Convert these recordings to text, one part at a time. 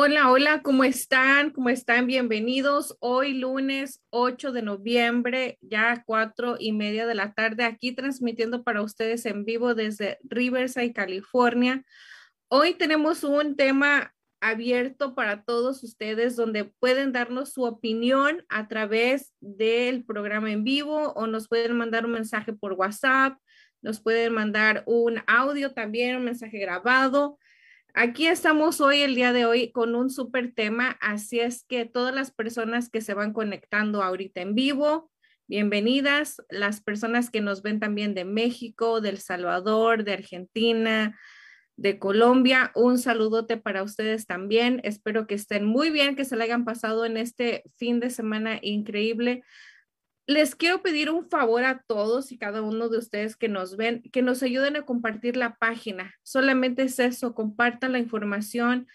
Hola, hola, ¿cómo están? ¿Cómo están? Bienvenidos. Hoy lunes 8 de noviembre, ya cuatro y media de la tarde, aquí transmitiendo para ustedes en vivo desde Riverside, California. Hoy tenemos un tema abierto para todos ustedes donde pueden darnos su opinión a través del programa en vivo o nos pueden mandar un mensaje por WhatsApp, nos pueden mandar un audio también, un mensaje grabado Aquí estamos hoy, el día de hoy, con un súper tema, así es que todas las personas que se van conectando ahorita en vivo, bienvenidas. Las personas que nos ven también de México, de El Salvador, de Argentina, de Colombia, un saludote para ustedes también. Espero que estén muy bien, que se le hayan pasado en este fin de semana increíble les quiero pedir un favor a todos y cada uno de ustedes que nos ven, que nos ayuden a compartir la página. Solamente es eso, compartan la información,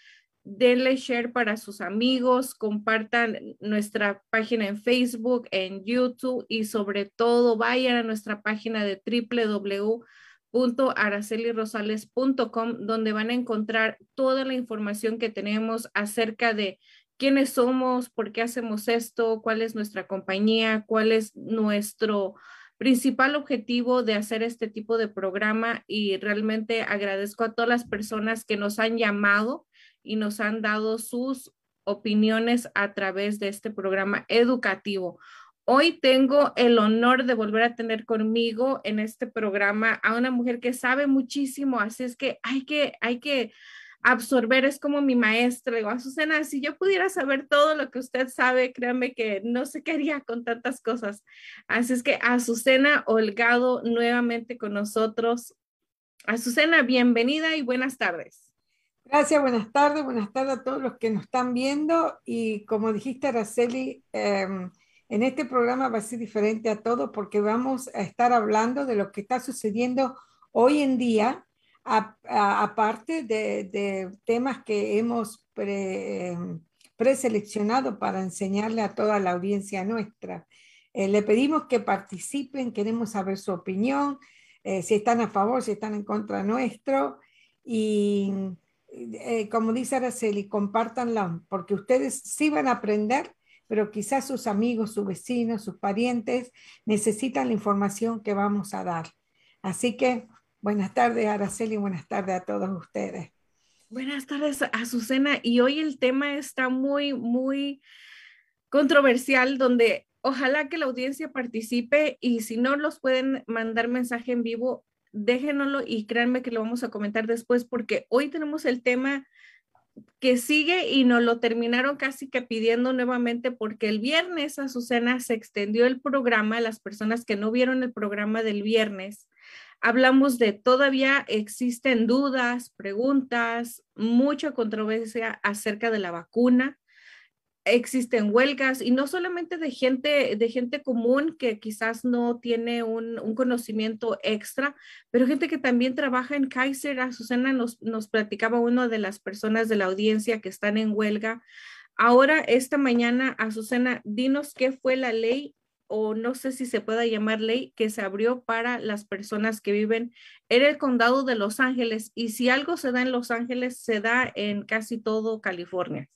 denle share para sus amigos, compartan nuestra página en Facebook, en YouTube y sobre todo vayan a nuestra página de www.aracelirosales.com donde van a encontrar toda la información que tenemos acerca de quiénes somos, por qué hacemos esto, cuál es nuestra compañía, cuál es nuestro principal objetivo de hacer este tipo de programa y realmente agradezco a todas las personas que nos han llamado y nos han dado sus opiniones a través de este programa educativo. Hoy tengo el honor de volver a tener conmigo en este programa a una mujer que sabe muchísimo, así es que hay que, hay que absorber, es como mi maestra. Digo, Azucena, si yo pudiera saber todo lo que usted sabe, créame que no sé qué con tantas cosas. Así es que Azucena Holgado nuevamente con nosotros. Azucena, bienvenida y buenas tardes. Gracias, buenas tardes, buenas tardes a todos los que nos están viendo. Y como dijiste, Araceli, em, en este programa va a ser diferente a todo porque vamos a estar hablando de lo que está sucediendo hoy en día aparte de, temas que hemos preseleccionado para enseñarle a toda la audiencia nuestra. Eh, le pedimos que participen, queremos saber su opinión, eh, si están a favor, si están en contra nuestro. Y eh, como dice Araceli, compártanla, porque ustedes sí van a aprender, pero quizás sus amigos, sus vecinos, sus parientes necesitan la información que vamos a dar. Así que Buenas tardes, Araceli, buenas tardes a todos ustedes. Buenas tardes, Azucena. Y hoy el tema está muy, muy controversial, donde ojalá que la audiencia participe y si no los pueden mandar mensaje en vivo, déjenoslo y créanme que lo vamos a comentar después porque hoy tenemos el tema que sigue y nos lo terminaron casi que pidiendo nuevamente porque el viernes, Azucena, se extendió el programa, las personas que no vieron el programa del viernes, hablamos de todavía existen dudas, preguntas, mucha controversia acerca de la vacuna existen huelgas y no solamente de gente, de gente común que quizás no tiene un, un, conocimiento extra, pero gente que también trabaja en Kaiser. Azucena nos, nos platicaba una de las personas de la audiencia que están en huelga. Ahora, esta mañana, Azucena, dinos qué fue la ley o no sé si se pueda llamar ley que se abrió para las personas que viven en el condado de Los Ángeles. Y si algo se da en Los Ángeles, se da en casi todo California.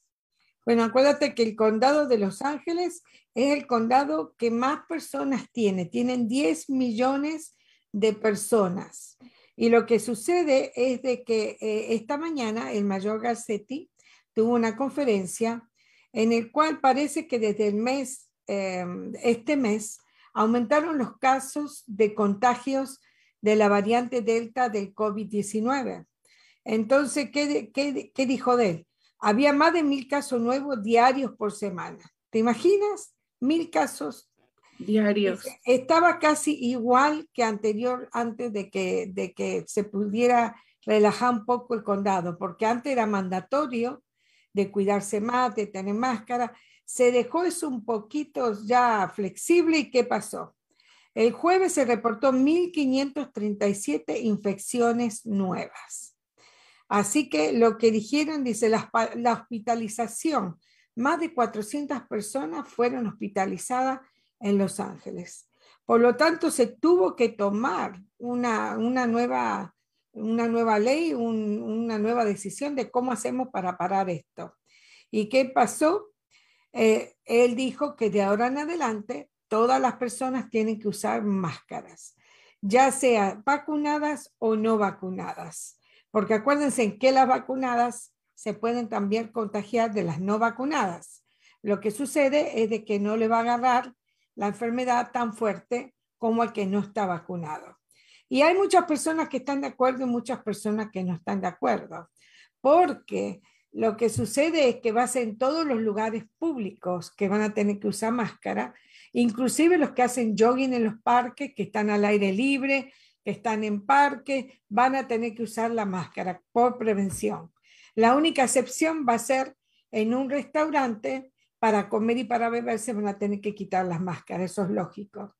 Bueno, acuérdate que el condado de Los Ángeles es el condado que más personas tiene. Tienen 10 millones de personas. Y lo que sucede es de que eh, esta mañana el mayor Garcetti tuvo una conferencia en el cual parece que desde el mes, eh, este mes, aumentaron los casos de contagios de la variante Delta del COVID-19. Entonces, ¿qué, qué, qué dijo de él? había más de mil casos nuevos diarios por semana. ¿Te imaginas? Mil casos diarios. Estaba casi igual que anterior, antes de que, de que se pudiera relajar un poco el condado, porque antes era mandatorio de cuidarse más, de tener máscara. Se dejó eso un poquito ya flexible y ¿qué pasó? El jueves se reportó 1.537 infecciones nuevas. Así que lo que dijeron, dice, la, hospitalización, más de 400 personas fueron hospitalizadas en Los Ángeles. Por lo tanto, se tuvo que tomar una, nueva, una nueva ley, una nueva decisión de cómo hacemos para parar esto. ¿Y qué pasó? Eh, él dijo que de ahora en adelante todas las personas tienen que usar máscaras, ya sea vacunadas o no vacunadas porque acuérdense que las vacunadas se pueden también contagiar de las no vacunadas. Lo que sucede es de que no le va a agarrar la enfermedad tan fuerte como el que no está vacunado. Y hay muchas personas que están de acuerdo y muchas personas que no están de acuerdo, porque lo que sucede es que va a ser en todos los lugares públicos que van a tener que usar máscara, inclusive los que hacen jogging en los parques, que están al aire libre, están en parque, van a tener que usar la máscara por prevención. La única excepción va a ser en un restaurante para comer y para beber se van a tener que quitar las máscaras, eso es lógico.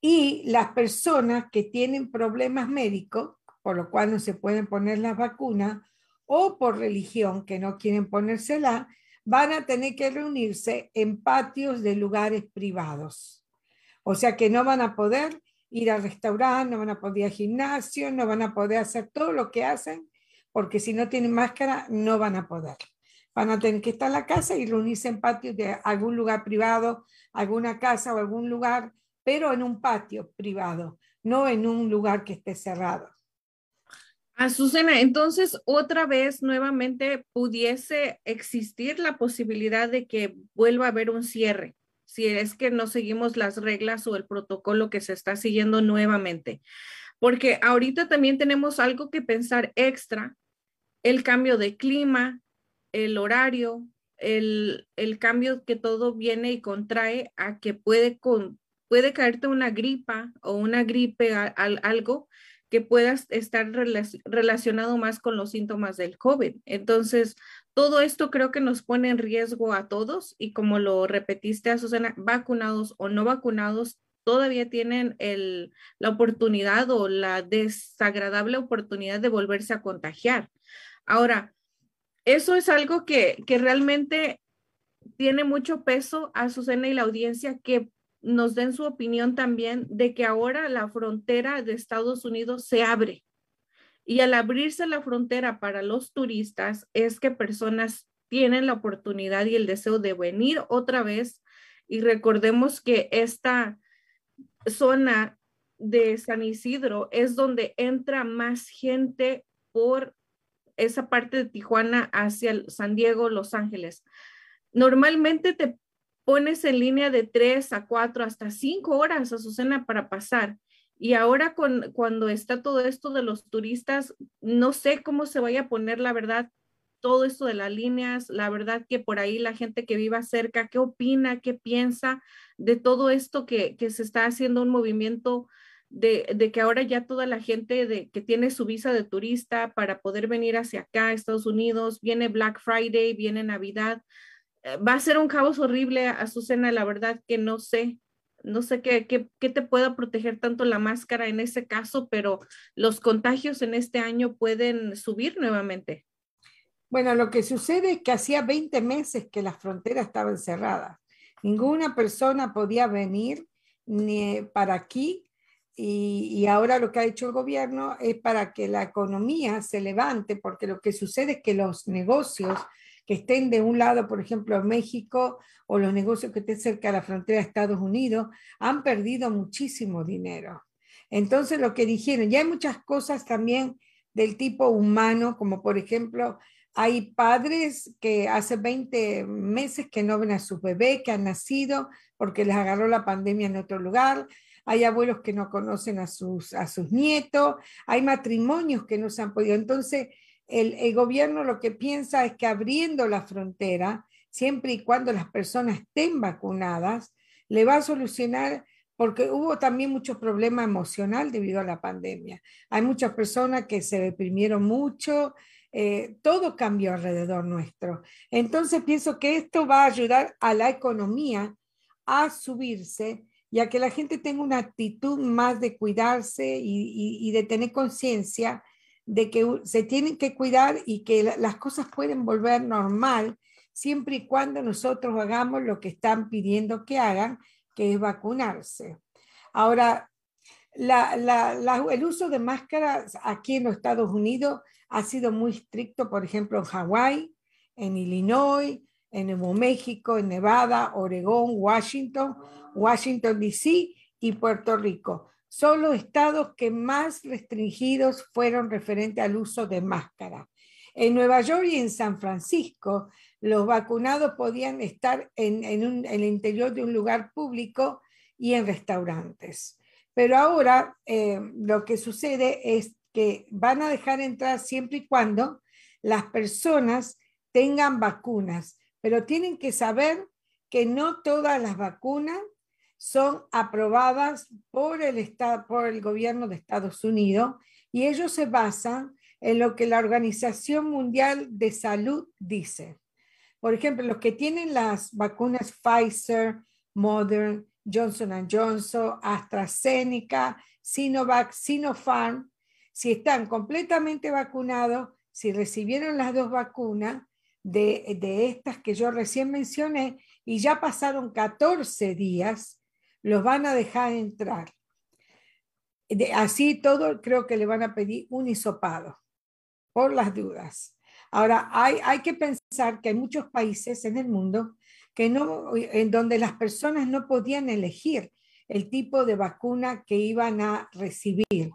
Y las personas que tienen problemas médicos, por lo cual no se pueden poner las vacunas, o por religión que no quieren ponérsela, van a tener que reunirse en patios de lugares privados. O sea que no van a poder ir al restaurante, no van a poder ir al gimnasio, no van a poder hacer todo lo que hacen, porque si no tienen máscara no van a poder. Van a tener que estar en la casa y reunirse en patios de algún lugar privado, alguna casa o algún lugar, pero en un patio privado, no en un lugar que esté cerrado. Azucena, entonces otra vez nuevamente pudiese existir la posibilidad de que vuelva a haber un cierre si es que no seguimos las reglas o el protocolo que se está siguiendo nuevamente. Porque ahorita también tenemos algo que pensar extra, el cambio de clima, el horario, el, cambio que todo viene y contrae a que puede, con, puede caerte una gripa o una gripe, algo que pueda estar relacionado más con los síntomas del COVID. Entonces, todo esto creo que nos pone en riesgo a todos y como lo repetiste a Susana, vacunados o no vacunados, todavía tienen el, la oportunidad o la desagradable oportunidad de volverse a contagiar. Ahora, eso es algo que, que realmente tiene mucho peso a Susana y la audiencia que nos den su opinión también de que ahora la frontera de Estados Unidos se abre y al abrirse la frontera para los turistas es que personas tienen la oportunidad y el deseo de venir otra vez. Y recordemos que esta zona de San Isidro es donde entra más gente por esa parte de Tijuana hacia San Diego, Los Ángeles. Normalmente te pones en línea de tres a cuatro, hasta cinco horas, Azucena, para pasar. Y ahora con, cuando está todo esto de los turistas, no sé cómo se vaya a poner, la verdad, todo esto de las líneas, la verdad que por ahí la gente que viva cerca, ¿qué opina, qué piensa de todo esto que, que se está haciendo un movimiento de, de, que ahora ya toda la gente de, que tiene su visa de turista para poder venir hacia acá, Estados Unidos, viene Black Friday, viene Navidad, va a ser un caos horrible, Azucena, la verdad que no sé, no sé qué, qué, te pueda proteger tanto la máscara en ese caso, pero los contagios en este año pueden subir nuevamente. Bueno, lo que sucede es que hacía 20 meses que las fronteras estaban cerradas. Ninguna persona podía venir ni para aquí y, ahora lo que ha hecho el gobierno es para que la economía se levante, porque lo que sucede es que los negocios que estén de un lado, por ejemplo, México o los negocios que estén cerca de la frontera de Estados Unidos, han perdido muchísimo dinero. Entonces, lo que dijeron, ya hay muchas cosas también del tipo humano, como por ejemplo, hay padres que hace 20 meses que no ven a sus bebés que han nacido porque les agarró la pandemia en otro lugar. Hay abuelos que no conocen a sus, a sus nietos. Hay matrimonios que no se han podido. Entonces, el, gobierno lo que piensa es que abriendo la frontera, siempre y cuando las personas estén vacunadas, le va a solucionar, porque hubo también mucho problema emocional debido a la pandemia. Hay muchas personas que se deprimieron mucho, eh, todo cambió alrededor nuestro. Entonces pienso que esto va a ayudar a la economía a subirse y a que la gente tenga una actitud más de cuidarse y de tener conciencia de que se tienen que cuidar y que las cosas pueden volver normal siempre y cuando nosotros hagamos lo que están pidiendo que hagan, que es vacunarse. Ahora, el uso de máscaras aquí en los Estados Unidos ha sido muy estricto, por ejemplo, en Hawái, en Illinois, en Nuevo México, en Nevada, Oregón, Washington, Washington, D.C. y Puerto Rico son los estados que más restringidos fueron referente al uso de máscara. En Nueva York y en San Francisco, los vacunados podían estar en, en, el interior de un lugar público y en restaurantes. Pero ahora eh, lo que sucede es que van a dejar entrar siempre y cuando las personas tengan vacunas, pero tienen que saber que no todas las vacunas son aprobadas por el, Estado, por el gobierno de Estados Unidos y ellos se basan en lo que la Organización Mundial de Salud dice. Por ejemplo, los que tienen las vacunas Pfizer, Modern, Johnson Johnson, AstraZeneca, Sinovac, Sinopharm, si están completamente vacunados, si recibieron las dos vacunas de, de estas que yo recién mencioné y ya pasaron 14 días, los van a dejar entrar. así todo creo que le van a pedir un hisopado por las dudas. Ahora, hay, hay que pensar que hay muchos países en el mundo que no, en donde las personas no podían elegir el tipo de vacuna que iban a recibir.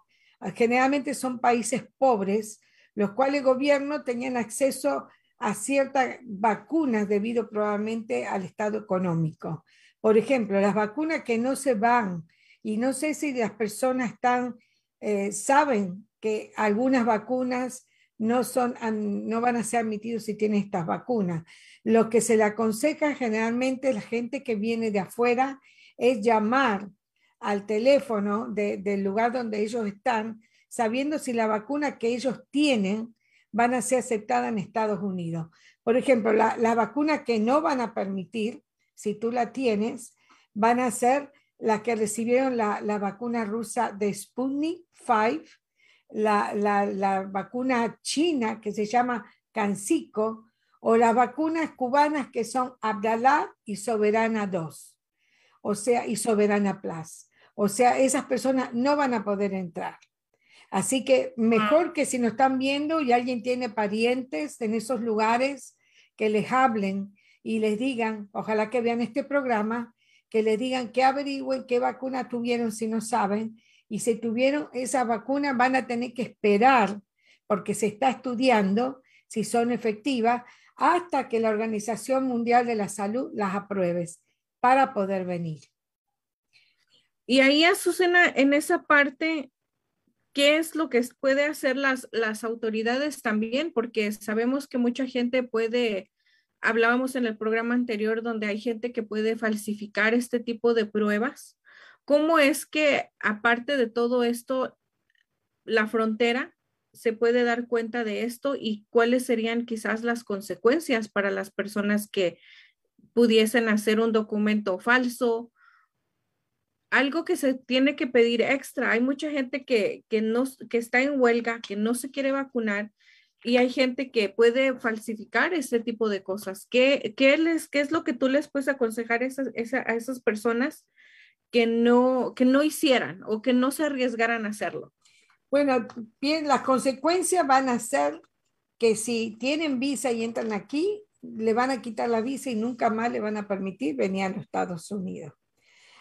Generalmente son países pobres, los cuales el gobierno tenían acceso a ciertas vacunas debido probablemente al estado económico. Por ejemplo, las vacunas que no se van, y no sé si las personas están, eh, saben que algunas vacunas no, son, no van a ser admitidos si tienen estas vacunas. Lo que se le aconseja generalmente a la gente que viene de afuera es llamar al teléfono de, del lugar donde ellos están, sabiendo si la vacuna que ellos tienen van a ser aceptada en Estados Unidos. Por ejemplo, la, la vacuna que no van a permitir si tú la tienes, van a ser las que recibieron la, vacuna rusa de Sputnik 5, la, vacuna china que se llama Cancico, o las vacunas cubanas que son Abdalá y Soberana 2, o sea, y Soberana Plus. O sea, esas personas no van a poder entrar. Así que mejor que si nos están viendo y alguien tiene parientes en esos lugares, que les hablen y les digan, ojalá que vean este programa, que les digan que averigüen qué vacuna tuvieron si no saben, y si tuvieron esa vacuna van a tener que esperar, porque se está estudiando si son efectivas, hasta que la Organización Mundial de la Salud las apruebe. para poder venir. Y ahí, Azucena, en esa parte, ¿qué es lo que puede hacer las, las autoridades también? Porque sabemos que mucha gente puede, hablábamos en el programa anterior, donde hay gente que puede falsificar este tipo de pruebas. ¿Cómo es que, aparte de todo esto, la frontera se puede dar cuenta de esto y cuáles serían quizás las consecuencias para las personas que pudiesen hacer un documento falso? Algo que se tiene que pedir extra. Hay mucha gente que, que, no, que está en huelga, que no se quiere vacunar y hay gente que puede falsificar este tipo de cosas. ¿Qué, qué, les, qué es lo que tú les puedes aconsejar a esas, a esas personas que no, que no hicieran o que no se arriesgaran a hacerlo? Bueno, bien, las consecuencias van a ser que si tienen visa y entran aquí, le van a quitar la visa y nunca más le van a permitir venir a los Estados Unidos.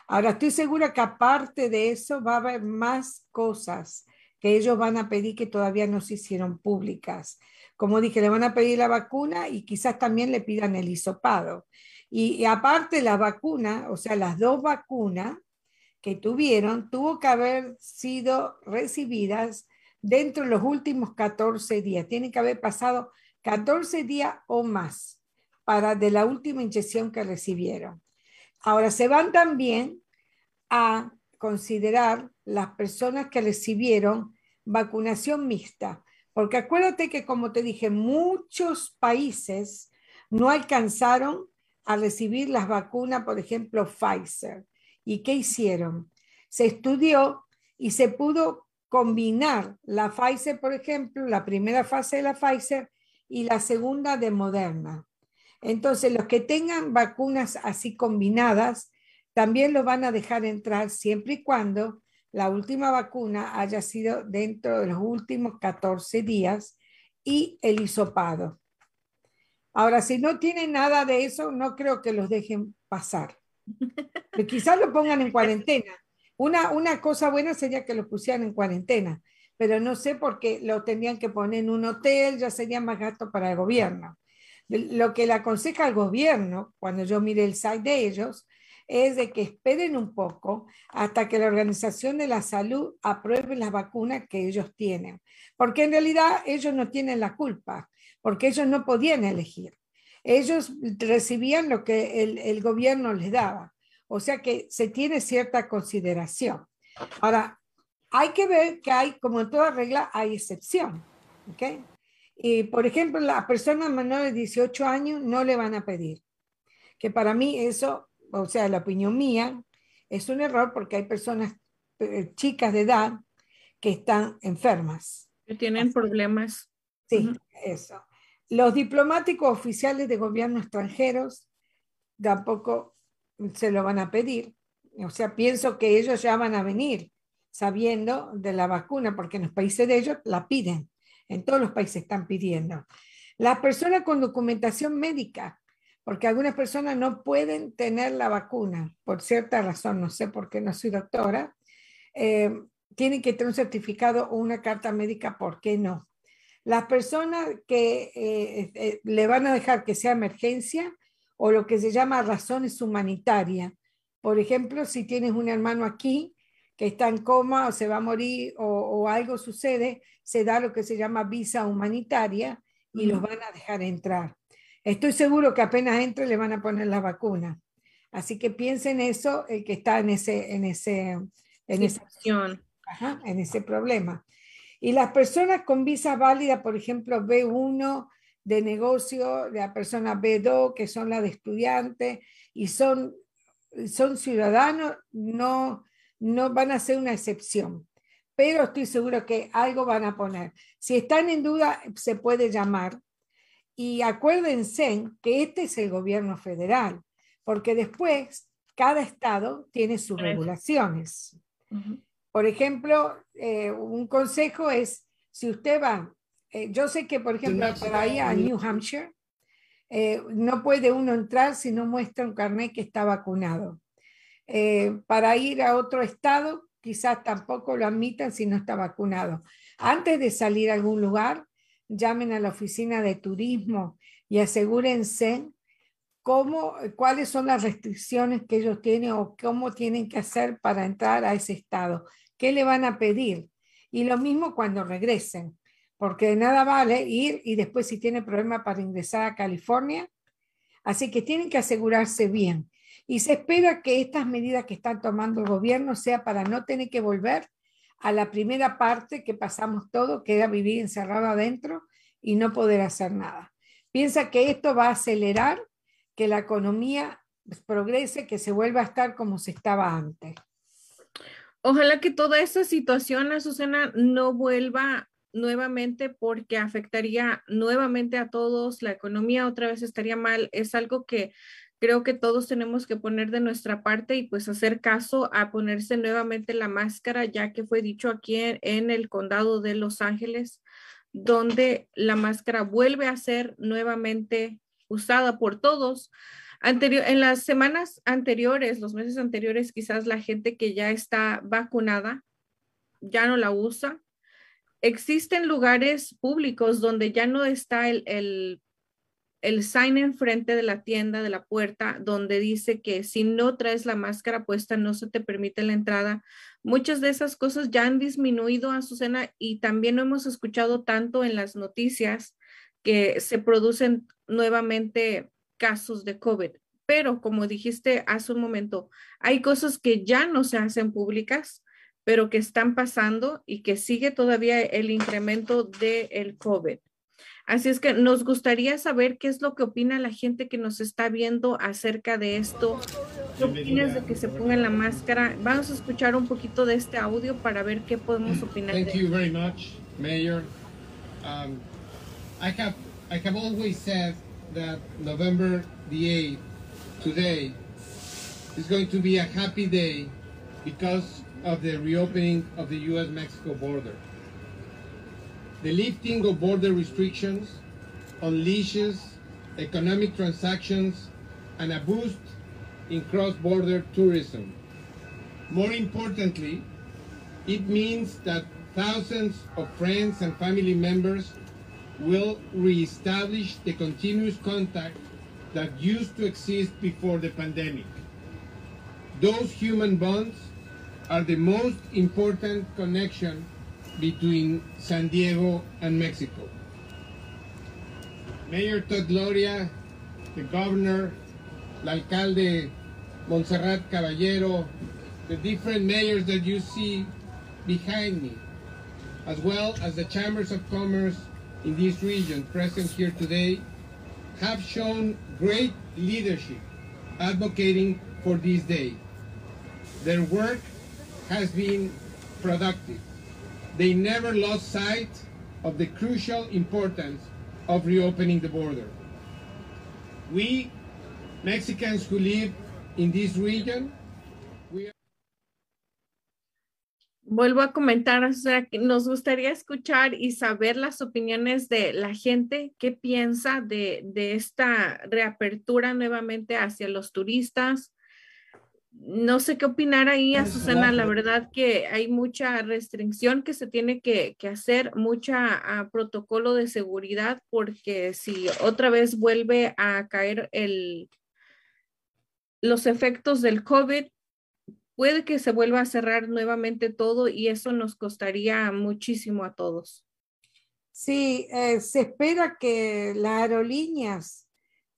Ahora, estoy segura que aparte de eso va a haber más cosas que ellos van a pedir que todavía no se hicieron públicas. Como dije, le van a pedir la vacuna y quizás también le pidan el hisopado. Y, aparte la vacuna, o sea, las dos vacunas, que tuvieron tuvo que haber sido recibidas dentro de los últimos 14 días. Tienen que haber pasado 14 días o más para de la última inyección que recibieron. Ahora se van también a considerar las personas que recibieron vacunación mixta, porque acuérdate que como te dije, muchos países no alcanzaron a recibir las vacunas, por ejemplo, Pfizer. ¿Y qué hicieron? Se estudió y se pudo combinar la Pfizer, por ejemplo, la primera fase de la Pfizer y la segunda de Moderna. Entonces, los que tengan vacunas así combinadas, también lo van a dejar entrar siempre y cuando la última vacuna haya sido dentro de los últimos 14 días y el hisopado. Ahora, si no tienen nada de eso, no creo que los dejen pasar. quizás lo pongan en cuarentena. Una, una cosa buena sería que lo pusieran en cuarentena, pero no sé por qué lo tendrían que poner en un hotel, ya sería más gasto para el gobierno. Lo que le aconseja al gobierno, cuando yo mire el site de ellos, es de que esperen un poco hasta que la Organización de la Salud apruebe las vacunas que ellos tienen, porque en realidad ellos no tienen la culpa, porque ellos no podían elegir ellos recibían lo que el, gobierno les daba. O sea que se tiene cierta consideración. Ahora, hay que ver que hay, como en toda regla, hay excepción. ¿ok? Y, por ejemplo, la persona menor de 18 años no le van a pedir. Que para mí eso, o sea, la opinión mía, es un error porque hay personas eh, chicas de edad que están enfermas. Que tienen problemas. Sí, eso. Los diplomáticos oficiales de gobierno extranjeros tampoco se lo van a pedir. O sea, pienso que ellos ya van a venir sabiendo de la vacuna, porque en los países de ellos la piden. En todos los países están pidiendo. Las personas con documentación médica, porque algunas personas no pueden tener la vacuna por cierta razón, no sé por qué no soy doctora, eh, tienen que tener un certificado o una carta médica, ¿por qué no? Las personas que eh, eh, le van a dejar que sea emergencia o lo que se llama razones humanitarias. Por ejemplo, si tienes un hermano aquí que está en coma o se va a morir o, algo sucede, se da lo que se llama visa humanitaria y los van a dejar entrar. Estoy seguro que apenas entre le van a poner la vacuna. Así que piensen eso, el que está en ese, en ese, en, esa, en ese problema. Y las personas con visa válida, por ejemplo, B1 de negocio, la persona B2, que son las de estudiante y son, son ciudadanos, no, no van a ser una excepción. Pero estoy seguro que algo van a poner. Si están en duda, se puede llamar. Y acuérdense que este es el gobierno federal, porque después cada estado tiene sus regulaciones. Por ejemplo, eh, un consejo es, si usted va, eh, yo sé que, por ejemplo, para ir a New Hampshire, eh, no puede uno entrar si no muestra un carnet que está vacunado. para ir a otro estado, quizás tampoco lo admitan si no está vacunado. Antes de salir a algún lugar, llamen a la oficina de turismo y asegúrense cómo, cuáles son las restricciones que ellos tienen o cómo tienen que hacer para entrar a ese estado, qué le van a pedir. Y lo mismo cuando regresen, porque nada vale ir y después si tiene problema para ingresar a California. Así que tienen que asegurarse bien. Y se espera que estas medidas que están tomando el gobierno sea para no tener que volver a la primera parte que pasamos todo, que era vivir encerrado adentro y no poder hacer nada. Piensa que esto va a acelerar que la economía progrese, que se vuelva a estar como se estaba antes. Ojalá que toda esta situación, Azucena, no vuelva nuevamente porque afectaría nuevamente a todos, la economía otra vez estaría mal. Es algo que creo que todos tenemos que poner de nuestra parte y pues hacer caso a ponerse nuevamente la máscara, ya que fue dicho aquí en, el condado de Los Ángeles, donde la máscara vuelve a ser nuevamente usada por todos. Anterior, en las semanas anteriores, los meses anteriores, quizás la gente que ya está vacunada ya no la usa. Existen lugares públicos donde ya no está el, el el sign enfrente de la tienda, de la puerta, donde dice que si no traes la máscara puesta no se te permite la entrada. Muchas de esas cosas ya han disminuido, Azucena, y también hemos escuchado tanto en las noticias que se producen nuevamente casos de COVID. Pero como dijiste hace un momento, hay cosas que ya no se hacen públicas, pero que están pasando y que sigue todavía el incremento del el COVID. Así es que nos gustaría saber qué es lo que opina la gente que nos está viendo acerca de esto. ¿Qué opinas de que se pongan la máscara? Vamos a escuchar un poquito de este audio para ver qué podemos opinar. Thank you very much, Mayor. Um, I have I have always said that November the 8th, today, is going to be a happy day because of the reopening of the U.S.-Mexico border. The lifting of border restrictions unleashes economic transactions and a boost in cross-border tourism. More importantly, it means that thousands of friends and family members will re-establish the continuous contact that used to exist before the pandemic. Those human bonds are the most important connection between San Diego and Mexico. Mayor Todd Gloria, the governor, the alcalde Montserrat Caballero, the different mayors that you see behind me, as well as the chambers of commerce in this region present here today, have shown great leadership advocating for this day. Their work has been productive they never lost sight of the crucial importance of reopening the border. We, Mexicans who live in this region, we Vuelvo a comentar, o sea, nos gustaría escuchar y saber las opiniones de la gente, qué piensa de, de esta reapertura nuevamente hacia los turistas, no sé qué opinar ahí, Susana. La verdad que hay mucha restricción que se tiene que, hacer, mucha ah, protocolo de seguridad, porque si otra vez vuelve a caer el, los efectos del COVID, puede que se vuelva a cerrar nuevamente todo y eso nos costaría muchísimo a todos. Sí, eh, se espera que las aerolíneas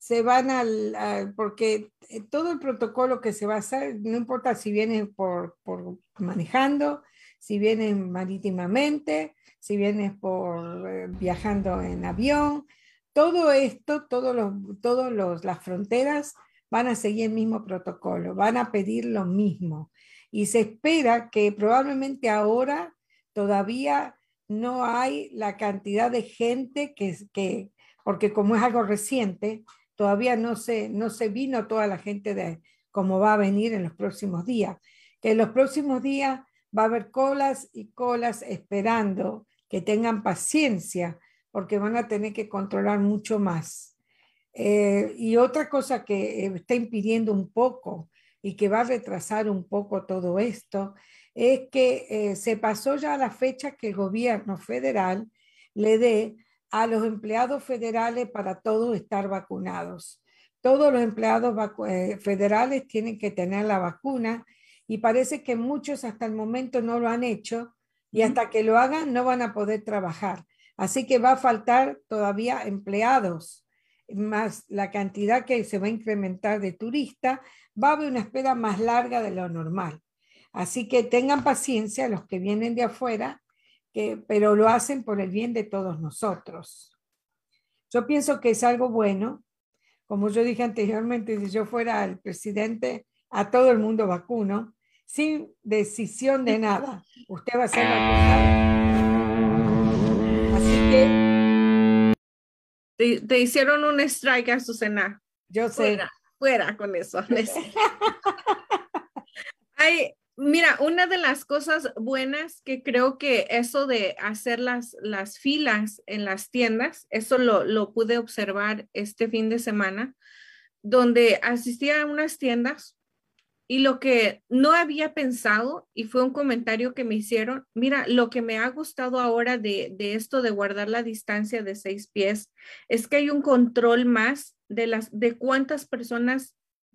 se van al, porque eh, todo el protocolo que se va a hacer, no importa si viene por, por manejando, si viene marítimamente, si viene por eh, viajando en avión, todo esto, todos los, todos los, las fronteras van a seguir el mismo protocolo, van a pedir lo mismo. Y se espera que probablemente ahora todavía no hay la cantidad de gente que, que porque como es algo reciente, todavía no se, no se vino toda la gente de cómo va a venir en los próximos días. Que en los próximos días va a haber colas y colas esperando que tengan paciencia porque van a tener que controlar mucho más. Eh, y otra cosa que eh, está impidiendo un poco y que va a retrasar un poco todo esto es que eh, se pasó ya la fecha que el gobierno federal le dé a los empleados federales para todos estar vacunados, todos los empleados eh, federales tienen que tener la vacuna y parece que muchos hasta el momento no lo han hecho y hasta que lo hagan no van a poder trabajar. Así que va a faltar todavía empleados, más la cantidad que se va a incrementar de turistas, va a haber una espera más larga de lo normal. Así que tengan paciencia los que vienen de afuera, que, pero lo hacen por el bien de todos nosotros. Yo pienso que es algo bueno. Como yo dije anteriormente, si yo fuera el presidente, a todo el mundo vacuno, sin decisión de nada. Usted va a ser vacunado. Así que... Te, te hicieron un strike, Azucena. Yo sé. Fuera, fuera con eso. Hay, Mira, una de las cosas buenas que creo que eso de hacer las, las filas en las tiendas, eso lo, lo pude observar este fin de semana, donde asistí a unas tiendas y lo que no había pensado, y fue un comentario que me hicieron, mira, lo que me ha gustado ahora de, de esto de guardar la distancia de seis pies es que hay un control más de, las, de cuántas personas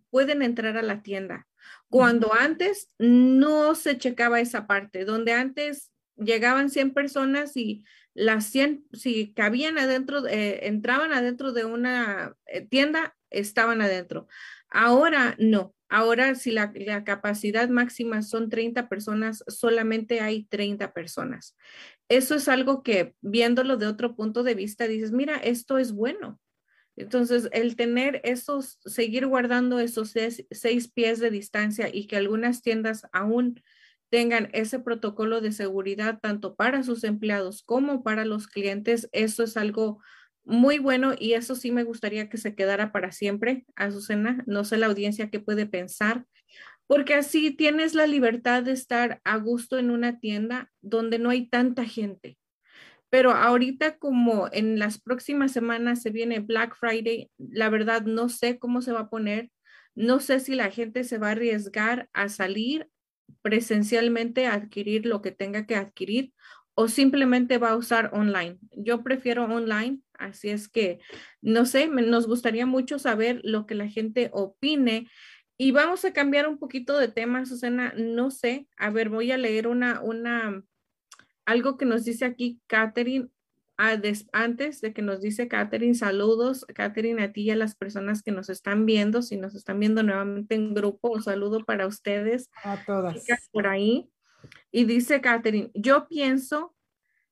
pueden entrar a la tienda. Cuando antes no se checaba esa parte, donde antes llegaban 100 personas y las 100, si cabían adentro, eh, entraban adentro de una eh, tienda, estaban adentro. Ahora no. Ahora, si la, la, capacidad máxima son 30 personas, solamente hay 30 personas. Eso es algo que viéndolo de otro punto de vista, dices, mira, esto es bueno. Entonces, el tener esos, seguir guardando esos seis, pies de distancia y que algunas tiendas aún tengan ese protocolo de seguridad tanto para sus empleados como para los clientes, eso es algo muy bueno y eso sí me gustaría que se quedara para siempre, Azucena. No sé la audiencia qué puede pensar, porque así tienes la libertad de estar a gusto en una tienda donde no hay tanta gente. Pero ahorita como en las próximas semanas se viene Black Friday, la verdad no sé cómo se va a poner. No sé si la gente se va a arriesgar a salir presencialmente a adquirir lo que tenga que adquirir o simplemente va a usar online. Yo prefiero online, así es que no sé, nos gustaría mucho saber lo que la gente opine. Y vamos a cambiar un poquito de tema, Susana. No sé, a ver, voy a leer una, una algo que nos dice aquí Catherine, ah, antes de que nos dice Catherine, saludos, Catherine, a ti y a las personas que nos están viendo, si nos están viendo nuevamente en grupo, un saludo para ustedes. A todas. Por ahí. Y dice Catherine, yo pienso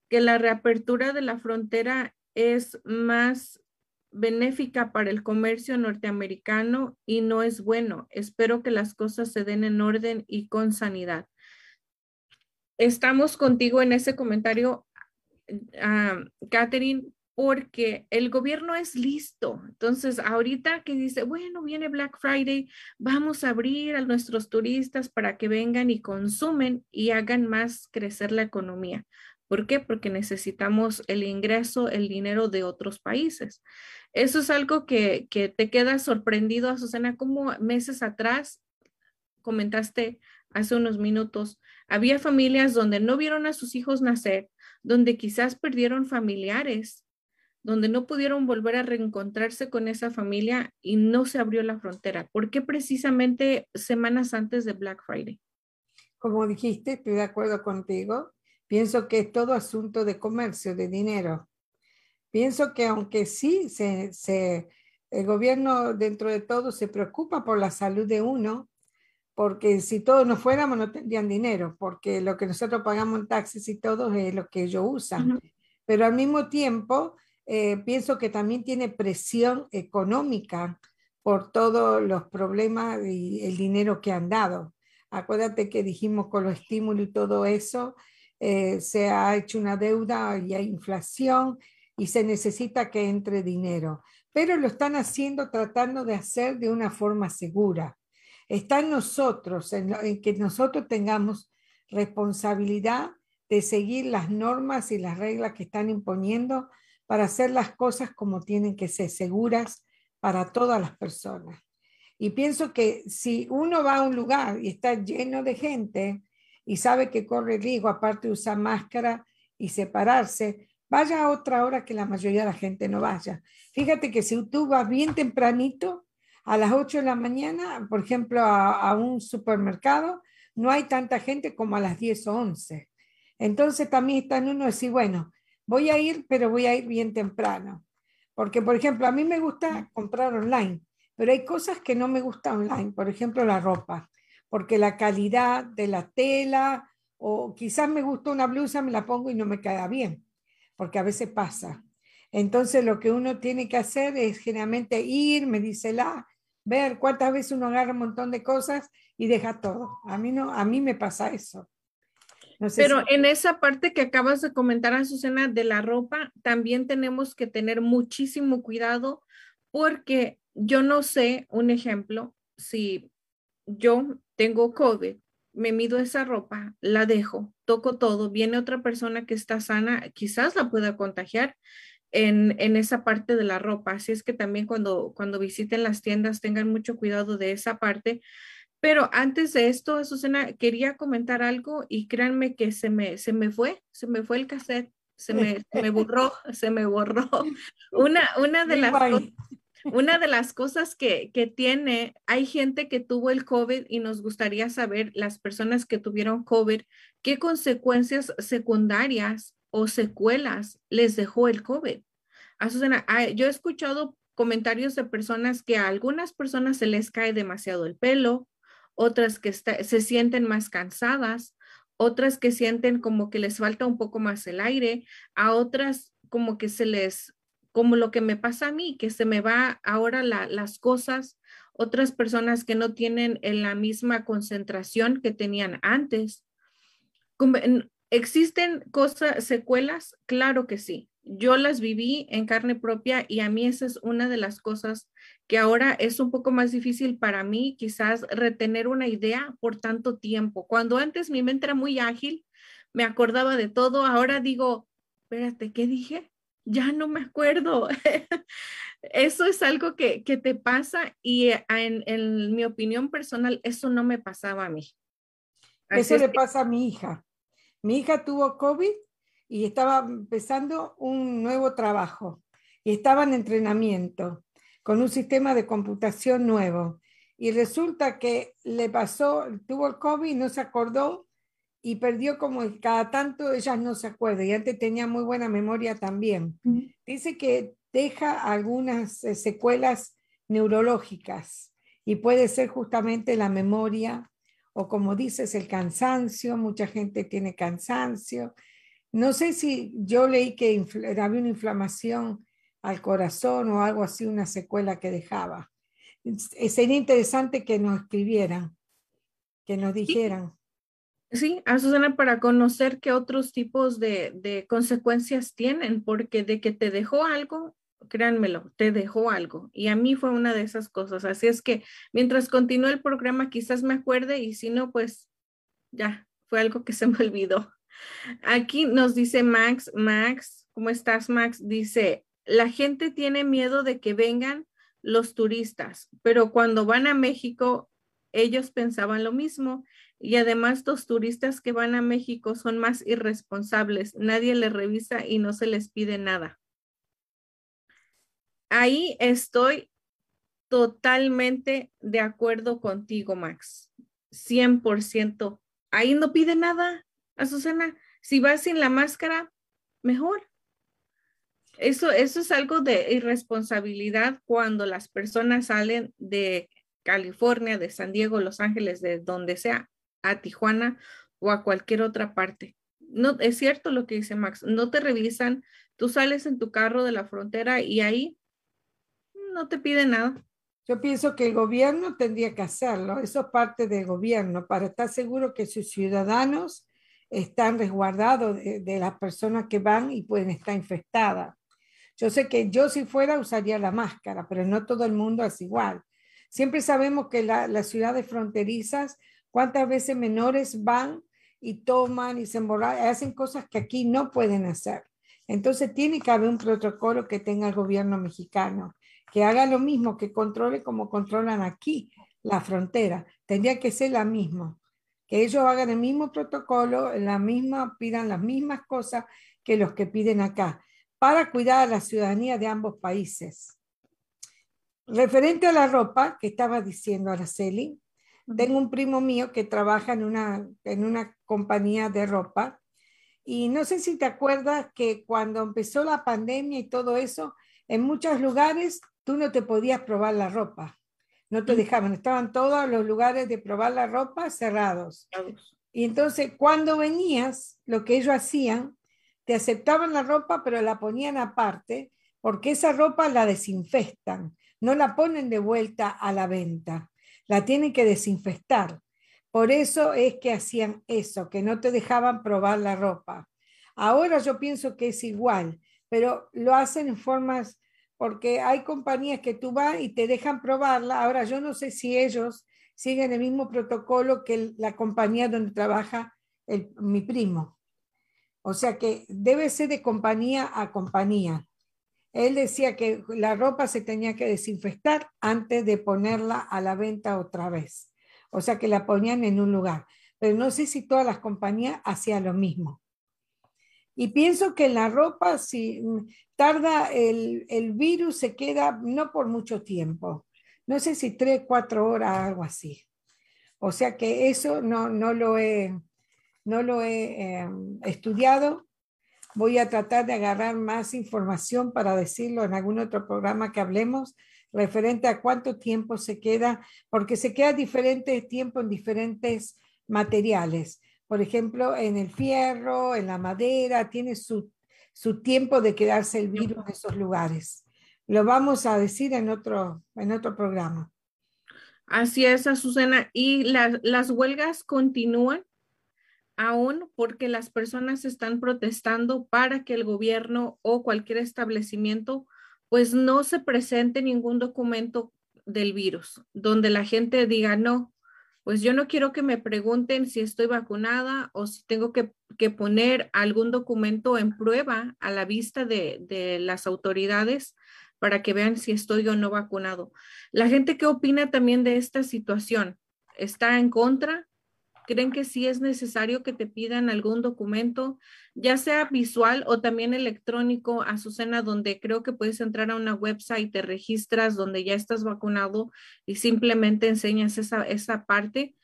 que la reapertura de la frontera es más benéfica para el comercio norteamericano y no es bueno. Espero que las cosas se den en orden y con sanidad estamos contigo en ese comentario, Catherine, porque el gobierno es listo. Entonces, ahorita que dice, bueno, viene Black Friday, vamos a abrir a nuestros turistas para que vengan y consumen y hagan más crecer la economía. ¿Por qué? Porque necesitamos el ingreso, el dinero de otros países. Eso es algo que, que te queda sorprendido, Azucena, como meses atrás comentaste hace unos minutos, había familias donde no vieron a sus hijos nacer, donde quizás perdieron familiares, donde no pudieron volver a reencontrarse con esa familia y no se abrió la frontera. ¿Por qué precisamente semanas antes de Black Friday? Como dijiste, estoy de acuerdo contigo. Pienso que es todo asunto de comercio, de dinero. Pienso que aunque sí se, el gobierno dentro de todo se preocupa por la salud de uno, porque si todos nos fuéramos no tendrían dinero, porque lo que nosotros pagamos en taxis y todo es lo que ellos usan. Pero al mismo tiempo, eh, pienso que también tiene presión económica por todos los problemas y el dinero que han dado. Acuérdate que dijimos con los estímulos y todo eso, eh, se ha hecho una deuda y hay inflación y se necesita que entre dinero. Pero lo están haciendo tratando de hacer de una forma segura Está en nosotros, en, que nosotros tengamos responsabilidad de seguir las normas y las reglas que están imponiendo para hacer las cosas como tienen que ser seguras para todas las personas. Y pienso que si uno va a un lugar y está lleno de gente y sabe que corre riesgo, aparte de usar máscara y separarse, vaya a otra hora que la mayoría de la gente no vaya. Fíjate que si tú vas bien tempranito, A las 8 de la mañana, por ejemplo, a, un supermercado, no hay tanta gente como a las 10 o 11. Entonces también está en uno decir, bueno, voy a ir, pero voy a ir bien temprano. Porque, por ejemplo, a mí me gusta comprar online, pero hay cosas que no me gustan online, por ejemplo, la ropa, porque la calidad de la tela, o quizás me gusta una blusa, me la pongo y no me queda bien, porque a veces pasa. Entonces lo que uno tiene que hacer es generalmente ir, me dice la, ver cuántas veces uno agarra un montón de cosas y deja todo. A mí no, a mí me pasa eso. Pero en esa parte que acabas de comentar, Azucena, de la ropa, también tenemos que tener muchísimo cuidado porque yo no sé, un ejemplo, si yo tengo COVID, me mido esa ropa, la dejo, toco todo, viene otra persona que está sana, quizás la pueda contagiar en, en, esa parte de la ropa. Así es que también cuando, cuando visiten las tiendas tengan mucho cuidado de esa parte. Pero antes de esto, Azucena, quería comentar algo y créanme que se me, se me fue, se me fue el cassette, se me, se me borró, se me borró. Una, una de las una de las cosas que, que, tiene, hay gente que tuvo el COVID y nos gustaría saber, las personas que tuvieron COVID, qué consecuencias secundarias o secuelas les dejó el COVID. Yo he escuchado comentarios de personas que a algunas personas se les cae demasiado el pelo, otras que se sienten más cansadas, otras que sienten como que les falta un poco más el aire, a otras como que se les, como lo que me pasa a mí, que se me va ahora las cosas, otras personas que no tienen la misma concentración que tenían antes. ¿Existen cosas, secuelas? Claro que sí. Yo las viví en carne propia y a mí esa es una de las cosas que ahora es un poco más difícil para mí quizás retener una idea por tanto tiempo. Cuando antes mi mente era muy ágil, me acordaba de todo, ahora digo, espérate, ¿qué dije? Ya no me acuerdo. eso es algo que, que te pasa y eh, en, en, mi opinión personal, eso no me pasaba a mí. Así eso le que... pasa a mi hija. Mi hija tuvo COVID y estaba empezando un nuevo trabajo y estaba en entrenamiento con un sistema de computación nuevo. Y resulta que le pasó, tuvo el COVID, no se acordó y perdió como cada tanto, ella no se acuerda y antes tenía muy buena memoria también. Dice que deja algunas eh, secuelas neurológicas y puede ser justamente la memoria o como dices, el cansancio, mucha gente tiene cansancio. No sé si yo leí que había una inflamación al corazón o algo así, una secuela que dejaba. Eh, sería interesante que nos escribieran, que nos dijeran. Sí, a Susana, para conocer qué otros tipos de, de, consecuencias tienen, porque de que te dejó algo, créanmelo, te dejó algo. Y a mí fue una de esas cosas. Así es que mientras continúe el programa, quizás me acuerde y si no, pues ya, fue algo que se me olvidó. Aquí nos dice Max, Max, ¿cómo estás, Max? Dice, la gente tiene miedo de que vengan los turistas, pero cuando van a México, ellos pensaban lo mismo. Y además los turistas que van a México son más irresponsables. Nadie les revisa y no se les pide nada. Ahí estoy totalmente de acuerdo contigo, Max. 100%. Ahí no pide nada, Azucena. Si vas sin la máscara, mejor. Eso, eso es algo de irresponsabilidad cuando las personas salen de California, de San Diego, Los Ángeles, de donde sea, a Tijuana o a cualquier otra parte. No, es cierto lo que dice Max, no te revisan, tú sales en tu carro de la frontera y ahí no te piden nada. Yo pienso que el gobierno tendría que hacerlo, eso es parte del gobierno, para estar seguro que sus ciudadanos están resguardados de, las personas que van y pueden estar infectadas. Yo sé que yo si fuera usaría la máscara, pero no todo el mundo es igual. Siempre sabemos que la, las ciudades fronterizas, cuántas veces menores van y toman y se emborrachan, hacen cosas que aquí no pueden hacer. Entonces tiene que haber un protocolo que tenga el gobierno mexicano, que haga lo mismo, que controle como controlan aquí la frontera. Tendría que ser la misma, que ellos hagan el mismo protocolo, la misma, pidan las mismas cosas que los que piden acá para cuidar a la ciudadanía de ambos países. referente a la ropa que estaba diciendo Araceli, tengo un primo mío que trabaja en una, en una compañía de ropa y no sé si te acuerdas que cuando empezó la pandemia y todo eso, en muchos lugares tú no te podías probar la ropa, no te dejaban, estaban todos los lugares de probar la ropa cerrados. Y entonces cuando venías, lo que ellos hacían, te aceptaban la ropa, pero la ponían aparte, porque esa ropa la desinfestan, no la ponen de vuelta a la venta la tienen que desinfectar. Por eso es que hacían eso, que no te dejaban probar la ropa. Ahora yo pienso que es igual, pero lo hacen en formas, porque hay compañías que tú vas y te dejan probarla. Ahora yo no sé si ellos siguen el mismo protocolo que la compañía donde trabaja mi primo. O sea que debe ser de compañía a compañía. Él decía que la ropa se tenía que desinfectar antes de ponerla a la venta otra vez. O sea que la ponían en un lugar. Pero no sé si todas las compañías hacían lo mismo. Y pienso que en la ropa, si tarda el, virus, se queda no por mucho tiempo. No sé si tres, cuatro horas, algo así. O sea que eso no, no lo he, no lo he eh, estudiado, Voy a tratar de agarrar más información para decirlo en algún otro programa que hablemos referente a cuánto tiempo se queda, porque se queda diferente tiempo en diferentes materiales. Por ejemplo, en el fierro, en la madera, tiene su, su tiempo de quedarse el virus en esos lugares. Lo vamos a decir en otro, en otro programa. Así es, Azucena. ¿Y las huelgas continúan? aún porque las personas están protestando para que el gobierno o cualquier establecimiento pues no se presente ningún documento del virus, donde la gente diga, no, pues yo no quiero que me pregunten si estoy vacunada o si tengo que, poner algún documento en prueba a la vista de, de, las autoridades para que vean si estoy o no vacunado. La gente que opina también de esta situación, ¿está en contra? Creen que sí es necesario que te pidan algún documento, ya sea visual o también electrónico, Azucena, donde creo que puedes entrar a una website, te registras donde ya estás vacunado y simplemente enseñas esa, esa parte.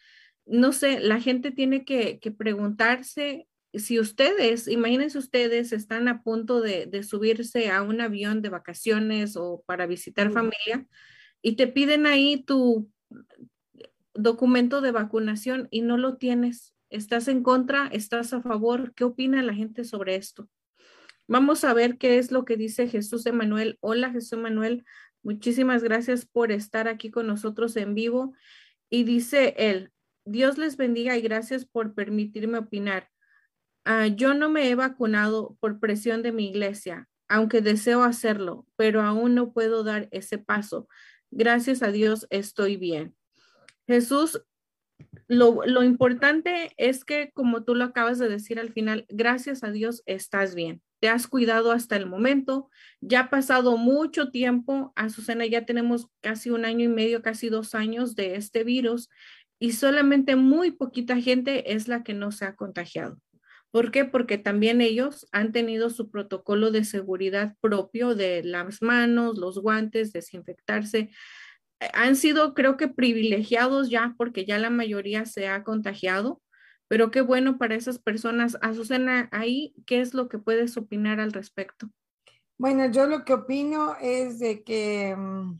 No sé, la gente tiene que, preguntarse si ustedes, imagínense ustedes, están a punto de, de, subirse a un avión de vacaciones o para visitar familia y te piden ahí tu, documento de vacunación y no lo tienes. ¿Estás en contra? ¿Estás a favor? ¿Qué opina la gente sobre esto? Vamos a ver qué es lo que dice Jesús Emanuel. Hola Jesús Emanuel, muchísimas gracias por estar aquí con nosotros en vivo. Y dice él, Dios les bendiga y gracias por permitirme opinar. Ah, yo no me he vacunado por presión de mi iglesia, aunque deseo hacerlo, pero aún no puedo dar ese paso. Gracias a Dios estoy bien. Jesús, lo, importante es que, como tú lo acabas de decir al final, gracias a Dios estás bien. Te has cuidado hasta el momento. Ya ha pasado mucho tiempo. Azucena, ya tenemos casi un año y medio, casi dos años de este virus y solamente muy poquita gente es la que no se ha contagiado. ¿Por qué? Porque también ellos han tenido su protocolo de seguridad propio de las manos, los guantes, desinfectarse han sido, creo que, privilegiados ya porque ya la mayoría se ha contagiado, pero qué bueno para esas personas. Azucena, ahí, ¿qué es lo que puedes opinar al respecto? Bueno, yo lo que opino es de que mm,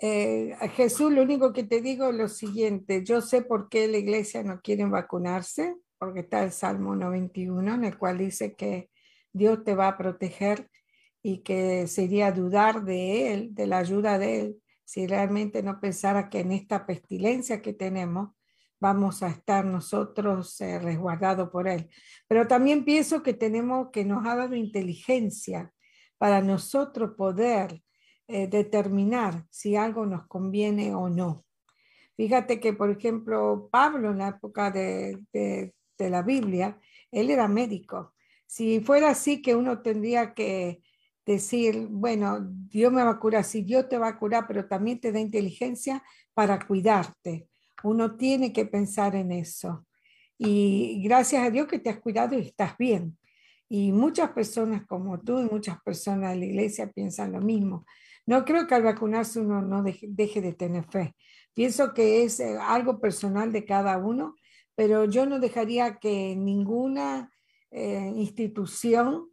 eh, Jesús, lo único que te digo es lo siguiente, yo sé por qué la iglesia no quiere vacunarse, porque está el Salmo 91 en el cual dice que Dios te va a proteger y que sería dudar de Él, de la ayuda de Él, si realmente no pensara que en esta pestilencia que tenemos vamos a estar nosotros eh, resguardados por Él. Pero también pienso que tenemos que nos ha dado inteligencia para nosotros poder eh, determinar si algo nos conviene o no. Fíjate que, por ejemplo, Pablo en la época de, de, de la Biblia, él era médico. Si fuera así que uno tendría que decir, bueno, Dios me va a curar, sí, Dios te va a curar, pero también te da inteligencia para cuidarte. Uno tiene que pensar en eso. Y gracias a Dios que te has cuidado y estás bien. Y muchas personas como tú y muchas personas de la iglesia piensan lo mismo. No creo que al vacunarse uno no deje, deje de tener fe. Pienso que es eh, algo personal de cada uno, pero yo no dejaría que ninguna eh, institución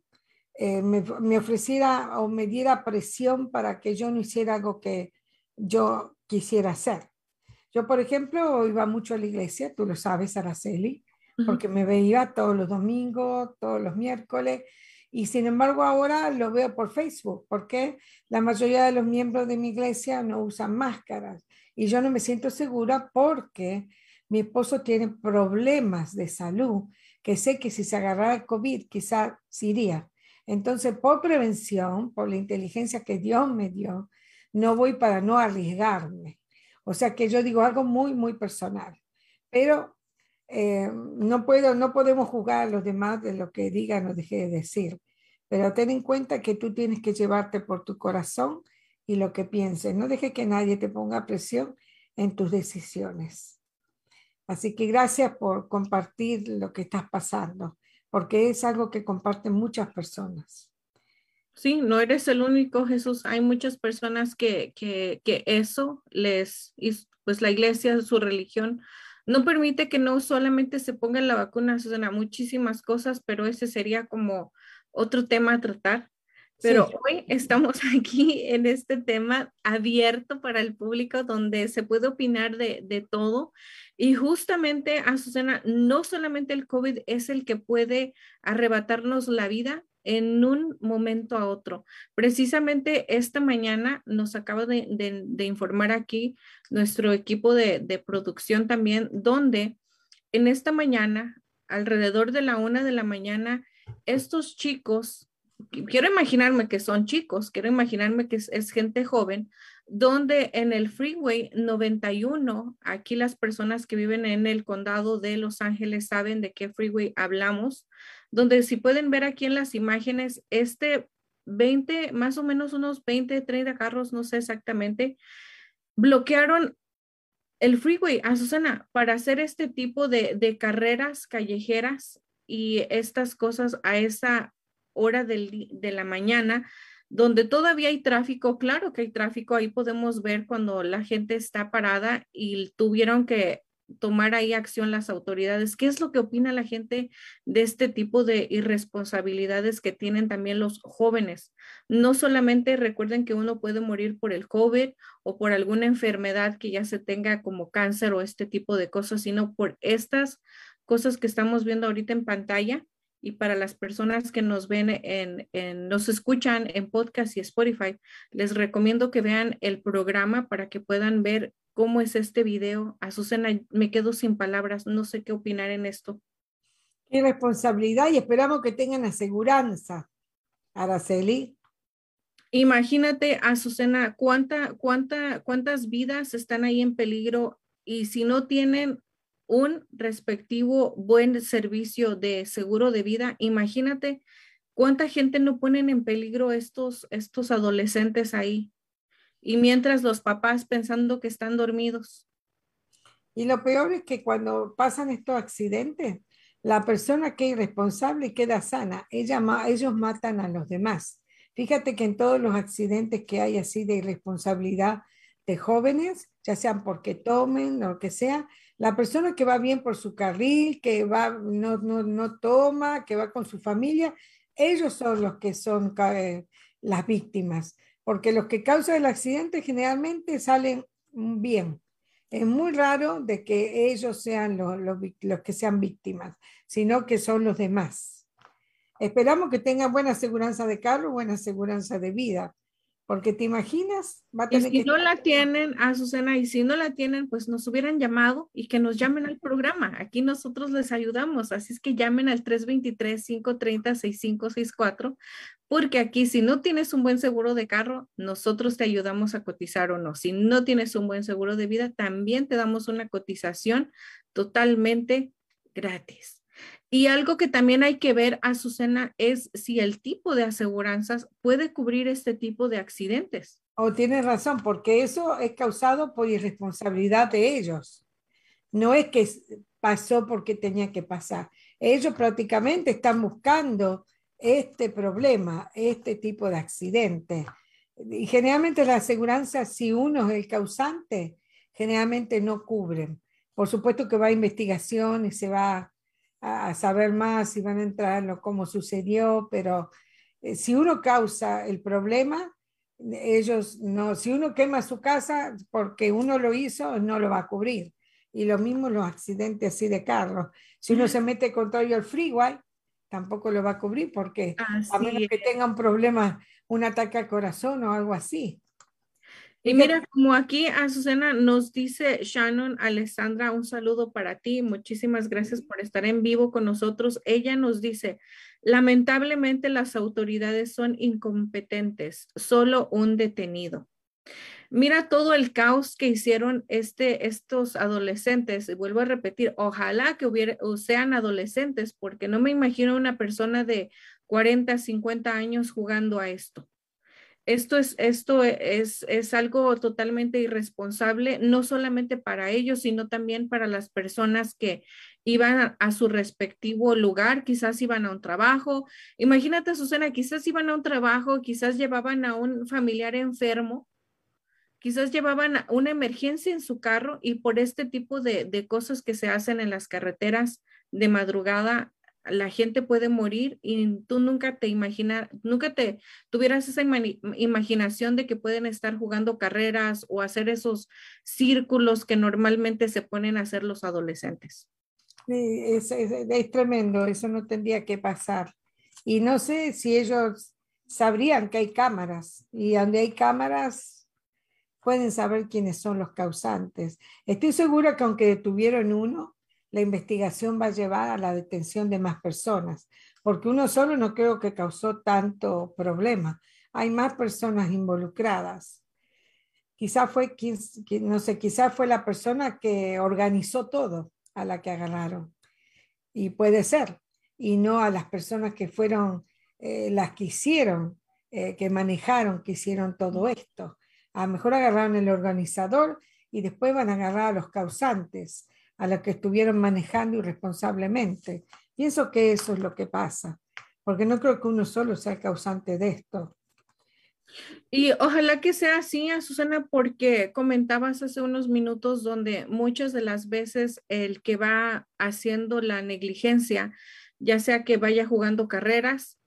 eh, me, me ofreciera o me diera presión para que yo no hiciera algo que yo quisiera hacer. Yo, por ejemplo, iba mucho a la iglesia, tú lo sabes, Araceli, porque me veía todos los domingos, todos los miércoles, y sin embargo ahora lo veo por Facebook, porque la mayoría de los miembros de mi iglesia no usan máscaras, y yo no me siento segura porque mi esposo tiene problemas de salud, que sé que si se agarrara el COVID quizá se iría. Entonces, por prevención, por la inteligencia que Dios me dio, no voy para no arriesgarme. O sea que yo digo algo muy, muy personal. Pero eh, no, puedo, no podemos juzgar a los demás de lo que digan o deje de decir. Pero ten en cuenta que tú tienes que llevarte por tu corazón y lo que pienses. No dejes que nadie te ponga presión en tus decisiones. Así que gracias por compartir lo que estás pasando, porque es algo que comparten muchas personas. Sí, no eres el único, Jesús. Hay muchas personas que, que, que eso les, pues la iglesia, su religión, no permite que no solamente se ponga la vacuna, Susana, muchísimas cosas, pero ese sería como otro tema a tratar. Pero hoy estamos aquí en este tema abierto para el público donde se puede opinar de, de todo. Y justamente, Azucena, no solamente el COVID es el que puede arrebatarnos la vida en un momento a otro. Precisamente esta mañana nos acaba de, de- de informar aquí nuestro equipo de, producción también, donde en esta mañana, alrededor de la una de la mañana, estos chicos quiero imaginarme que son chicos, quiero imaginarme que es, gente joven, donde en el Freeway 91, aquí las personas que viven en el condado de Los Ángeles saben de qué freeway hablamos, donde si pueden ver aquí en las imágenes, este 20, más o menos unos 20, 30 carros, no sé exactamente, bloquearon el freeway, Azucena, para hacer este tipo de, de carreras callejeras y estas cosas a esa hora del de la mañana, donde todavía hay tráfico, claro que hay tráfico, ahí podemos ver cuando la gente está parada y tuvieron que tomar ahí acción las autoridades. ¿Qué es lo que opina la gente de este tipo de irresponsabilidades que tienen también los jóvenes? No solamente recuerden que uno puede morir por el COVID o por alguna enfermedad que ya se tenga como cáncer o este tipo de cosas, sino por estas cosas que estamos viendo ahorita en pantalla y para las personas que nos ven en, en- nos escuchan en podcast y Spotify, les recomiendo que vean el programa para que puedan ver cómo es este video. Azucena, me quedo sin palabras, no sé qué opinar en esto. Qué responsabilidad y esperamos que tengan aseguranza, Araceli. Imagínate, Azucena, cuánta, cuánta, cuántas vidas están ahí en peligro y si no tienen un respectivo buen servicio de seguro de vida, imagínate cuánta gente no ponen en peligro estos, estos adolescentes ahí. Y mientras los papás pensando que están dormidos. Y lo peor es que cuando pasan estos accidentes, la persona que es irresponsable queda sana. Ella, ellos matan a los demás. Fíjate que en todos los accidentes que hay así de irresponsabilidad de jóvenes, ya sean porque tomen o lo que sea, la persona que va bien por su carril, que va, no, no, no toma, que va con su familia, ellos son los que son eh, las víctimas, porque los que causan el accidente generalmente salen bien. Es muy raro de que ellos sean los, los que sean víctimas, sino que son los demás. Esperamos que tengan buena aseguranza de carro, buena aseguranza de vida, porque te imaginas, va a Y tener si que no la tienen, Azucena, y si no la tienen, pues nos hubieran llamado y que nos llamen al programa. Aquí nosotros les ayudamos. Así es que llamen al 323-530-6564, porque aquí si no tienes un buen seguro de carro, nosotros te ayudamos a cotizar o no. Si no tienes un buen seguro de vida, también te damos una cotización totalmente gratis. Y algo que también hay que ver, Azucena, es si el tipo de aseguranzas puede cubrir este tipo de accidentes. O tienes razón, porque eso es causado por irresponsabilidad de ellos. No es que pasó porque tenía que pasar. Ellos prácticamente están buscando este problema, este tipo de accidente. Y generalmente la aseguranza, si uno es el causante, generalmente no cubren. Por supuesto que va a investigación y se va a, saber más y van a entrar en lo cómo sucedió, pero eh, si uno causa el problema, ellos no, si uno quema su casa porque uno lo hizo, no lo va a cubrir. Y lo mismo los accidentes así de carros. Si uno se mete contra el freeway, tampoco lo va a cubrir porque a menos que tenga un problema, un ataque al corazón o algo así. Y mira, como aquí Azucena nos dice Shannon, Alessandra, un saludo para ti. Muchísimas gracias por estar en vivo con nosotros. Ella nos dice, lamentablemente las autoridades son incompetentes, solo un detenido. Mira todo el caos que hicieron este, estos adolescentes. Y vuelvo a repetir, ojalá que hubiera, sean adolescentes, porque no me imagino una persona de 40, 50 años jugando a esto. Esto es, esto es, es algo totalmente irresponsable, no solamente para ellos, sino también para las personas que iban a, su respectivo lugar, quizás iban a un trabajo. Imagínate, Susana, quizás iban a un trabajo, quizás llevaban a un familiar enfermo, quizás llevaban una emergencia en su carro y por este tipo de, de cosas que se hacen en las carreteras de madrugada, la gente puede morir y tú nunca te imaginas, nunca te tuvieras esa imaginación de que pueden estar jugando carreras o hacer esos círculos que normalmente se ponen a hacer los adolescentes. es, es, tremendo, eso no tendría que pasar. Y no sé si ellos sabrían que hay cámaras y donde hay cámaras pueden saber quiénes son los causantes. Estoy segura que aunque detuvieron uno, la investigación va a llevar a la detención de más personas, porque uno solo no creo que causó tanto problema. Hay más personas involucradas. Quizá fue, no sé, quizá fue la persona que organizó todo a la que agarraron. Y puede ser, y no a las personas que fueron eh, las que hicieron, eh, que manejaron, que hicieron todo esto. A lo mejor agarraron el organizador y después van a agarrar a los causantes a la que estuvieron manejando irresponsablemente. Pienso que eso es lo que pasa, porque no creo que uno solo sea el causante de esto. Y ojalá que sea así, Susana, porque comentabas hace unos minutos donde muchas de las veces el que va haciendo la negligencia, ya sea que vaya jugando carreras,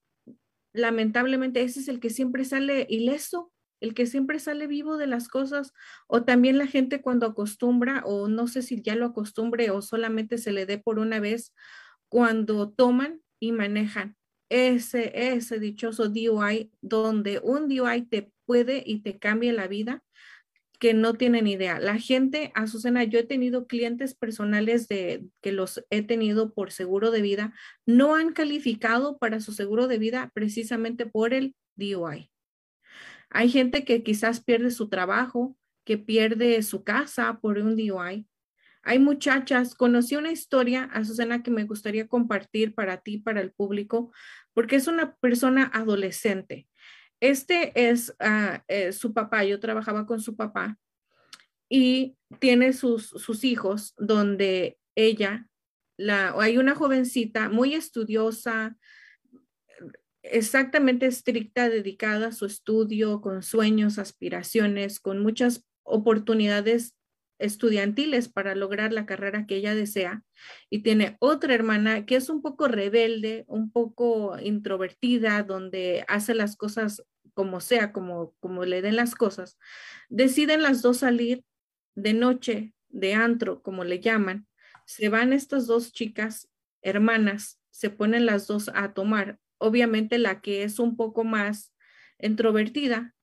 lamentablemente ese es el que siempre sale ileso el que siempre sale vivo de las cosas, o también la gente cuando acostumbra, o no sé si ya lo acostumbre o solamente se le dé por una vez, cuando toman y manejan ese, ese dichoso DUI, donde un DUI te puede y te cambia la vida, que no tienen idea. La gente, Azucena, yo he tenido clientes personales de que los he tenido por seguro de vida, no han calificado para su seguro de vida precisamente por el DUI. Hay gente que quizás pierde su trabajo, que pierde su casa por un DUI. Hay muchachas, conocí una historia, Azucena, que me gustaría compartir para ti, para el público, porque es una persona adolescente. Este es ah, eh, su papá, yo trabajaba con su papá y tiene sus, sus hijos donde ella, la, hay una jovencita muy estudiosa, exactamente estricta, dedicada a su estudio, con sueños, aspiraciones, con muchas oportunidades estudiantiles para lograr la carrera que ella desea. Y tiene otra hermana que es un poco rebelde, un poco introvertida, donde hace las cosas como sea, como, como le den las cosas. Deciden las dos salir de noche, de antro, como le llaman. Se van estas dos chicas, hermanas, se ponen las dos a tomar obviamente la que es un poco más introvertida,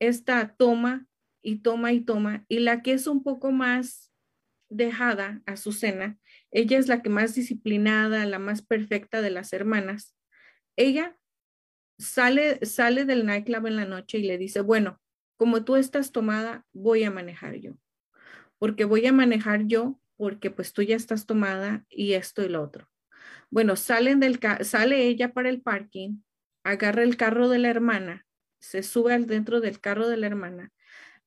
esta toma y toma y toma, y la que es un poco más dejada a su cena, ella es la que más disciplinada, la más perfecta de las hermanas. Ella sale, sale del nightclub en la noche y le dice, bueno, como tú estás tomada, voy a manejar yo, porque voy a manejar yo, porque pues tú ya estás tomada y esto y lo otro. Bueno, salen del sale ella para el parking, agarra el carro de la hermana, se sube al dentro del carro de la hermana,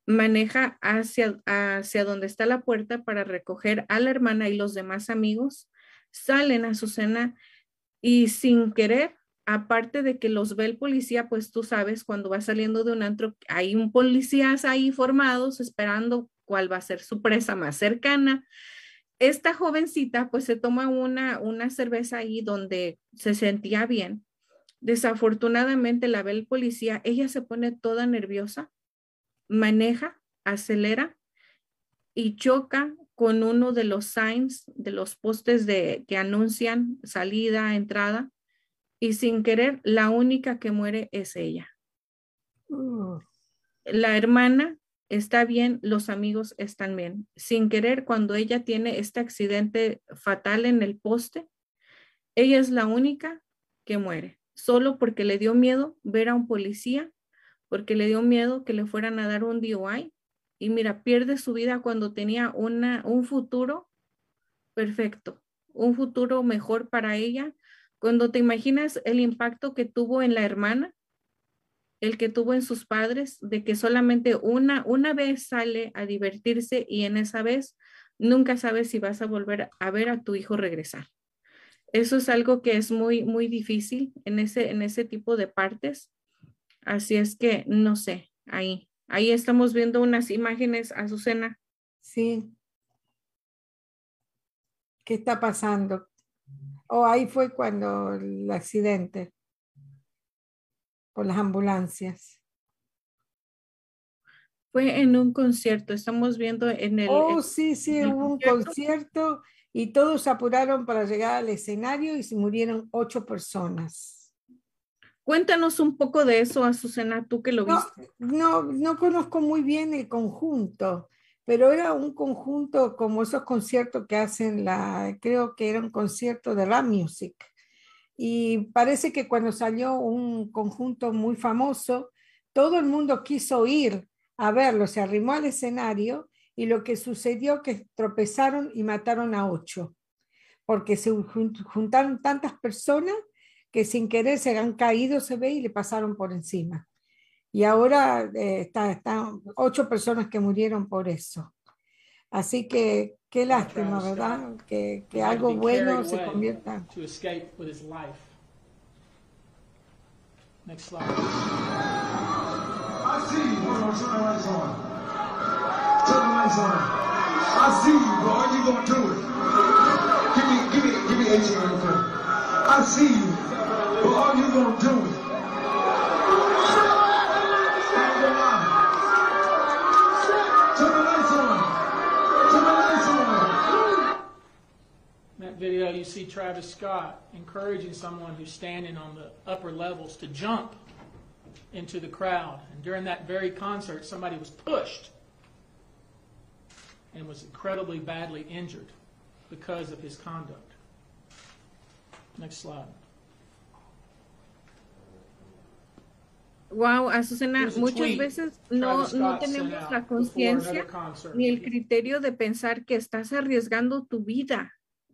maneja hacia, hacia donde está la puerta para recoger a la hermana y los demás amigos, salen a su cena y sin querer aparte de que los ve el policía, pues tú sabes, cuando va saliendo de un antro, hay un policías ahí formados esperando cuál va a ser su presa más cercana. Esta jovencita pues se toma una, una cerveza ahí donde se sentía bien. Desafortunadamente la ve el policía, ella se pone toda nerviosa, maneja, acelera y choca con uno de los signs, de los postes de, que anuncian salida, entrada y sin querer, la única que muere es ella. Uh, La hermana está bien, los amigos están bien. Sin querer, cuando ella tiene este accidente fatal en el poste, ella es la única que muere, solo porque le dio miedo ver a un policía, porque le dio miedo que le fueran a dar un DUI. Y mira, pierde su vida cuando tenía una, un futuro perfecto, un futuro mejor para ella, cuando te imaginas el impacto que tuvo en la hermana, el que tuvo en sus padres, de que solamente una, una vez sale a divertirse y en esa vez nunca sabes si vas a volver a ver a tu hijo regresar. Eso es algo que es muy, muy difícil en ese, en ese tipo de partes. Así es que no sé, ahí, ahí estamos viendo unas imágenes, Azucena. sí. ¿Qué está pasando? O ahí fue cuando el accidente por las ambulancias. Fue en un concierto, estamos viendo en el... Oh, sí, sí, hubo un concierto. y todos se apuraron para llegar al escenario y se murieron ocho personas. Cuéntanos un poco de eso, Azucena, tú que lo No, viste. no, no conozco muy bien el conjunto, pero era un conjunto como esos conciertos que hacen la, creo que era un concierto de rap music. Y parece que cuando salió un conjunto muy famoso, todo el mundo quiso ir a verlo, se arrimó al escenario y lo que sucedió que tropezaron y mataron a ocho, porque se jun- juntaron tantas personas que sin querer se han caído, se ve, y le pasaron por encima. Y ahora eh, está- están ocho personas que murieron por eso. Así que qué lástima, ¿verdad? Que, que algo bueno se convierta. To escape with his life. Next slide. I see you. Hold on, turn the lights on. Turn the lights on. I see you, bro. Are you gonna do it? Give me, give me, give me 18 real quick. I see you, but are you gonna do it? Video, you see Travis Scott encouraging someone who's standing on the upper levels to jump into the crowd. And during that very concert, somebody was pushed and was incredibly badly injured because of his conduct. Next slide. Wow, ah, Azucena, muchas veces no, no tenemos la conciencia ni el criterio de pensar que estás arriesgando tu vida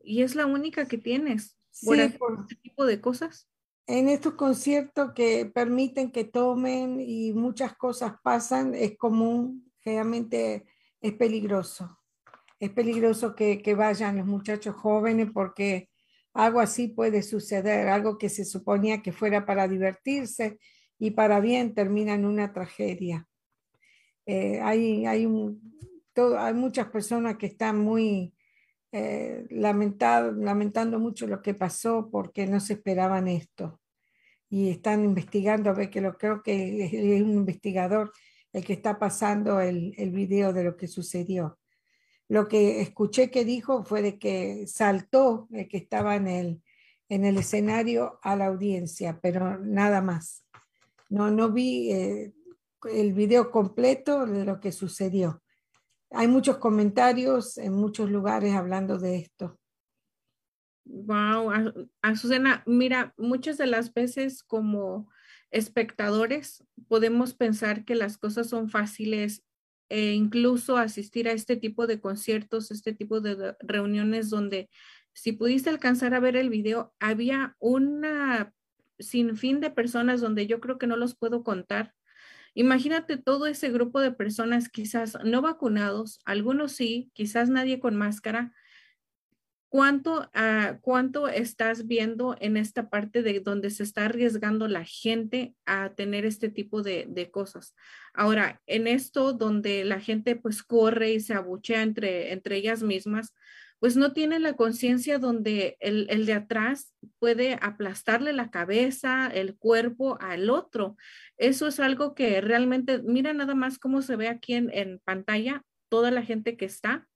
y es la única que tienes por Sí, hacer por- este tipo de cosas. en estos conciertos que permiten que tomen y muchas cosas pasan, es común, realmente es peligroso. Es peligroso que, que vayan los muchachos jóvenes porque algo así puede suceder, algo que se suponía que fuera para divertirse y para bien termina en una tragedia. Eh, hay, hay, un- todo- hay muchas personas que están muy eh, lamentado- lamentando mucho lo que pasó porque no se esperaban esto. Y están investigando, a ver que lo creo que es, un investigador el que está pasando el, el video de lo que sucedió. Lo que escuché que dijo fue de que saltó el que estaba en el, en el escenario a la audiencia, pero nada más. No, no vi eh, el video completo de lo que sucedió. Hay muchos comentarios en muchos lugares hablando de esto. Wow, Azucena, mira, muchas de las veces como espectadores podemos pensar que las cosas son fáciles e incluso asistir a este tipo de conciertos, este tipo de de reuniones donde si pudiste alcanzar a ver el video, había una sinfín de personas donde yo creo que no los puedo contar. Imagínate todo ese grupo de personas quizás no vacunados, algunos sí, quizás nadie con máscara, ¿Cuánto, ah, ¿Cuánto estás viendo en esta parte de donde se está arriesgando la gente a tener este tipo de, de cosas? Ahora, en esto donde la gente pues corre y se abuchea entre, entre ellas mismas, pues no tiene la conciencia donde el, el, de atrás puede aplastarle la cabeza, el cuerpo al otro. Eso es algo que realmente, mira nada más cómo se ve aquí en, en pantalla, toda la gente que está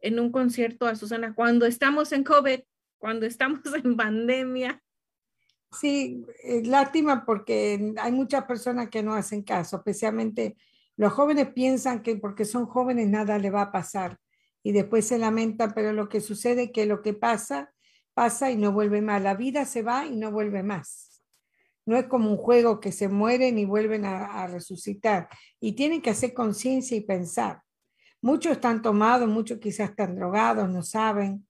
en un concierto a Susana cuando estamos en COVID, cuando estamos en pandemia. Sí, es lástima porque hay muchas personas que no hacen caso, especialmente los jóvenes piensan que porque son jóvenes nada le va a pasar y después se lamentan, pero lo que sucede es que lo que pasa, pasa y no vuelve más. La vida se va y no vuelve más. No es como un juego que se mueren y vuelven a, a resucitar. Y tienen que hacer conciencia y pensar. Muchos están tomados, muchos quizás están drogados, no saben,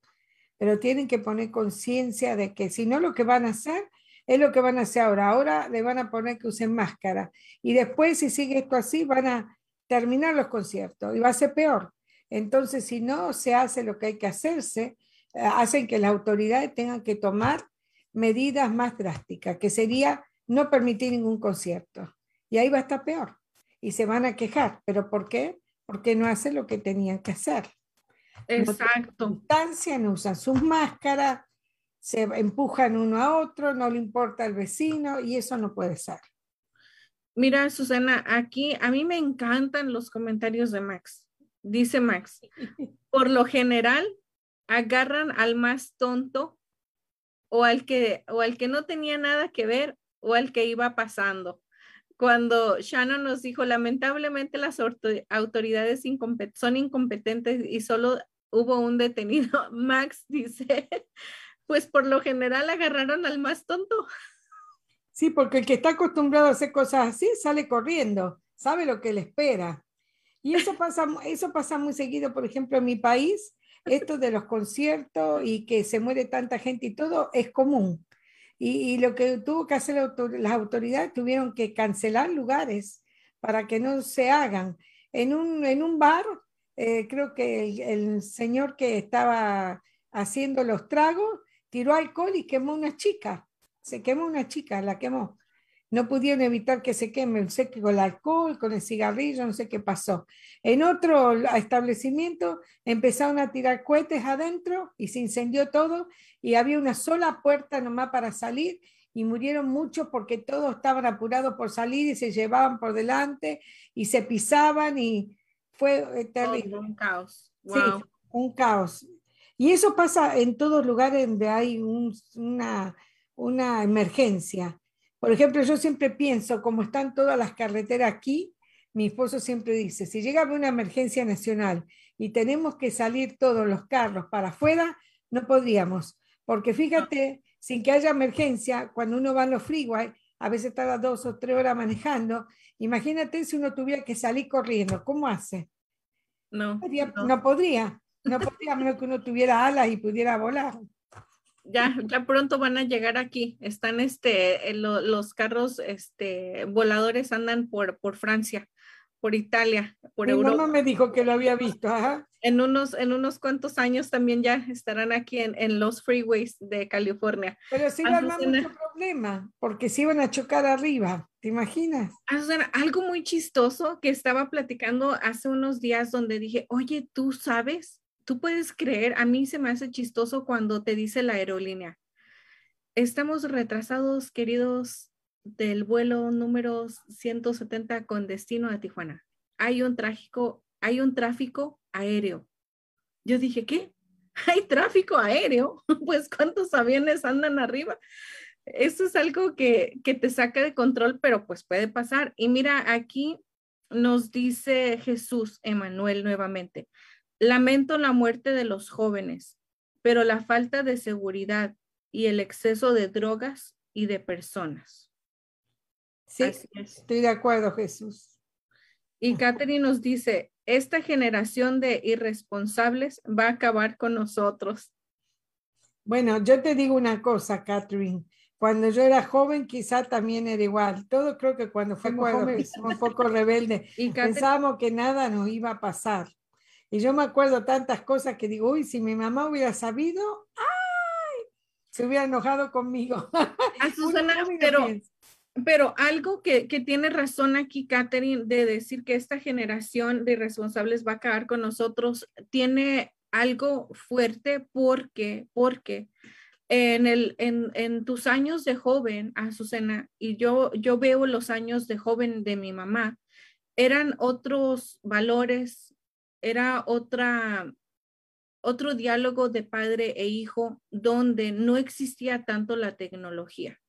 pero tienen que poner conciencia de que si no lo que van a hacer es lo que van a hacer ahora. Ahora le van a poner que usen máscara y después si sigue esto así van a terminar los conciertos y va a ser peor. Entonces, si no se hace lo que hay que hacerse, eh, hacen que las autoridades tengan que tomar medidas más drásticas, que sería no permitir ningún concierto. Y ahí va a estar peor. Y se van a quejar. ¿Pero por qué? porque no hace lo que tenían que hacer. Exacto. No, no usan sus máscaras, se empujan uno a otro, no le importa al vecino y eso no puede ser. Mira, Susana, aquí a mí me encantan los comentarios de Max. Dice Max, por lo general agarran al más tonto o al que o al que no tenía nada que ver o al que iba pasando cuando Shannon nos dijo, lamentablemente las autoridades son incompetentes y solo hubo un detenido, Max dice, pues por lo general agarraron al más tonto. Sí, porque el que está acostumbrado a hacer cosas así sale corriendo, sabe lo que le espera. Y eso pasa, eso pasa muy seguido, por ejemplo, en mi país, esto de los conciertos y que se muere tanta gente y todo es común. Y, lo que tuvo que hacer las autoridades tuvieron que cancelar lugares para que no se hagan. En un, en un bar, eh, creo que el, el, señor que estaba haciendo los tragos tiró alcohol y quemó una chica. Se quemó una chica, la quemó no pudieron evitar que se quemen, sé que con el alcohol, con el cigarrillo, no sé qué pasó. En otro establecimiento empezaron a tirar cohetes adentro y se incendió todo y había una sola puerta nomás para salir y murieron muchos porque todos estaban apurados por salir y se llevaban por delante y se pisaban y fue eh, terrible. un caos. Sí, un caos. Y eso pasa en todos lugares donde hay una, una emergencia por ejemplo, yo siempre pienso, como están todas las carreteras aquí, mi esposo siempre dice, si llega una emergencia nacional y tenemos que salir todos los carros para afuera, no podríamos, porque fíjate, sin que haya emergencia, cuando uno va a los freeway, a veces tarda dos o tres horas manejando, imagínate si uno tuviera que salir corriendo, ¿cómo hace? No, no. no podría, no podría, a menos que uno tuviera alas y pudiera volar ya, ya pronto van a llegar aquí. Están este, los carros este, voladores andan por, por Francia, por Italia, por Mi Europa. mamá me dijo que lo había visto. Ajá. En unos, en unos cuantos años también ya estarán aquí en, en los freeways de California. Pero sí va a mucho problema, porque se iban a chocar arriba. ¿Te imaginas? algo muy chistoso que estaba platicando hace unos días donde dije, oye, ¿tú sabes? Tú puedes creer, a mí se me hace chistoso cuando te dice la aerolínea, estamos retrasados, queridos, del vuelo número 170 con destino a Tijuana. Hay un tráfico, hay un tráfico aéreo. Yo dije, ¿qué? ¿Hay tráfico aéreo? Pues ¿cuántos aviones andan arriba? Eso es algo que, que te saca de control, pero pues puede pasar. Y mira, aquí nos dice Jesús Emanuel nuevamente. Lamento la muerte de los jóvenes, pero la falta de seguridad y el exceso de drogas y de personas. Sí, estoy de acuerdo, Jesús. Y Catherine nos dice, esta generación de irresponsables va a acabar con nosotros. Bueno, yo te digo una cosa, Catherine. Cuando yo era joven, quizá también era igual. Todo creo que cuando fuimos jóvenes, un poco rebelde, pensábamos que nada nos iba a pasar Y yo me acuerdo tantas cosas que digo, uy, si mi mamá hubiera sabido, ¡ay! Se hubiera enojado conmigo. A Susana, pero, pero algo que, que, tiene razón aquí, Catherine, de decir que esta generación de responsables va a acabar con nosotros, tiene algo fuerte porque, porque en, el, en, en tus años de joven, Azucena, y yo, yo veo los años de joven de mi mamá, eran otros valores, era otra, otro diálogo de padre e hijo donde no existía tanto la tecnología,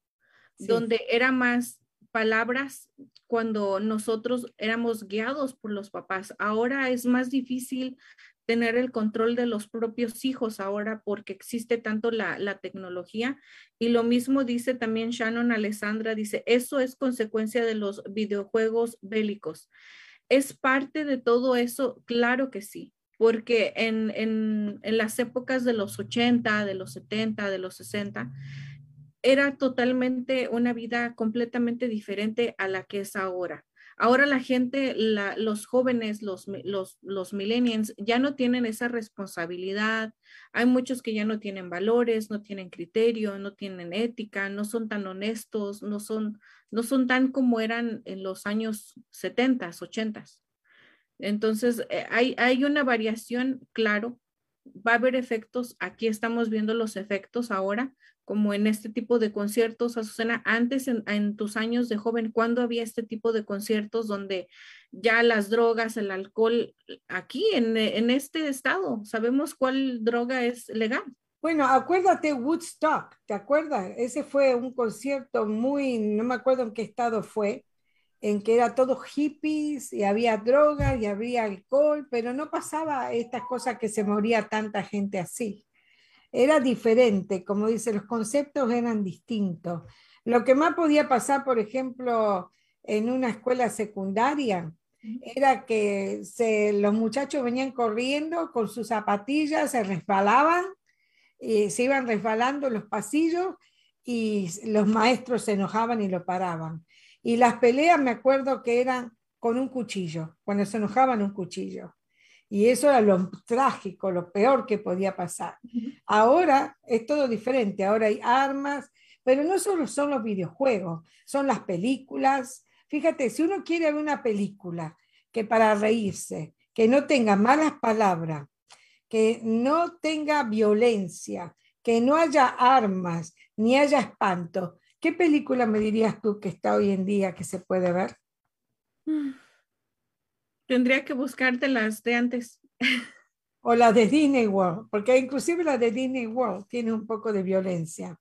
sí. donde era más palabras cuando nosotros éramos guiados por los papás. Ahora es más difícil tener el control de los propios hijos ahora porque existe tanto la, la, tecnología. Y lo mismo dice también Shannon Alessandra, dice, eso es consecuencia de los videojuegos bélicos. ¿Es parte de todo eso? Claro que sí, porque en, en, en las épocas de los 80, de los 70, de los 60, era totalmente una vida completamente diferente a la que es ahora. Ahora la gente, los jóvenes, los, los, los millennials ya no tienen esa responsabilidad. Hay muchos que ya no tienen valores, no tienen criterio, no tienen ética, no son tan honestos, no son, no son tan como eran en los años 70, 80. Entonces, eh, hay, hay una variación, claro, va a haber efectos, aquí estamos viendo los efectos ahora, como en este tipo de conciertos, Azucena, antes en, tus años de joven, ¿cuándo había este tipo de conciertos donde ya las drogas, el alcohol, aquí en, en este estado, sabemos cuál droga es legal? Bueno, acuérdate Woodstock, ¿te acuerdas? Ese fue un concierto muy, no me acuerdo en qué estado fue, en que era todo hippies y había drogas y había alcohol, pero no pasaba estas cosas que se moría tanta gente así era diferente, como dice, los conceptos eran distintos. Lo que más podía pasar, por ejemplo, en una escuela secundaria, era que se, los muchachos venían corriendo con sus zapatillas, se resbalaban, y se iban resbalando los pasillos y los maestros se enojaban y lo paraban. Y las peleas me acuerdo que eran con un cuchillo, cuando se enojaban un cuchillo. Y eso era lo trágico, lo peor que podía pasar. Ahora es todo diferente, ahora hay armas, pero no solo son los videojuegos, son las películas. Fíjate, si uno quiere ver una película que para reírse, que no tenga malas palabras, que no tenga violencia, que no haya armas, ni haya espanto, ¿qué película me dirías tú que está hoy en día que se puede ver? Mm. Tendría que buscarte las de antes. O las de Disney World, porque inclusive la de Disney World tiene un poco de violencia.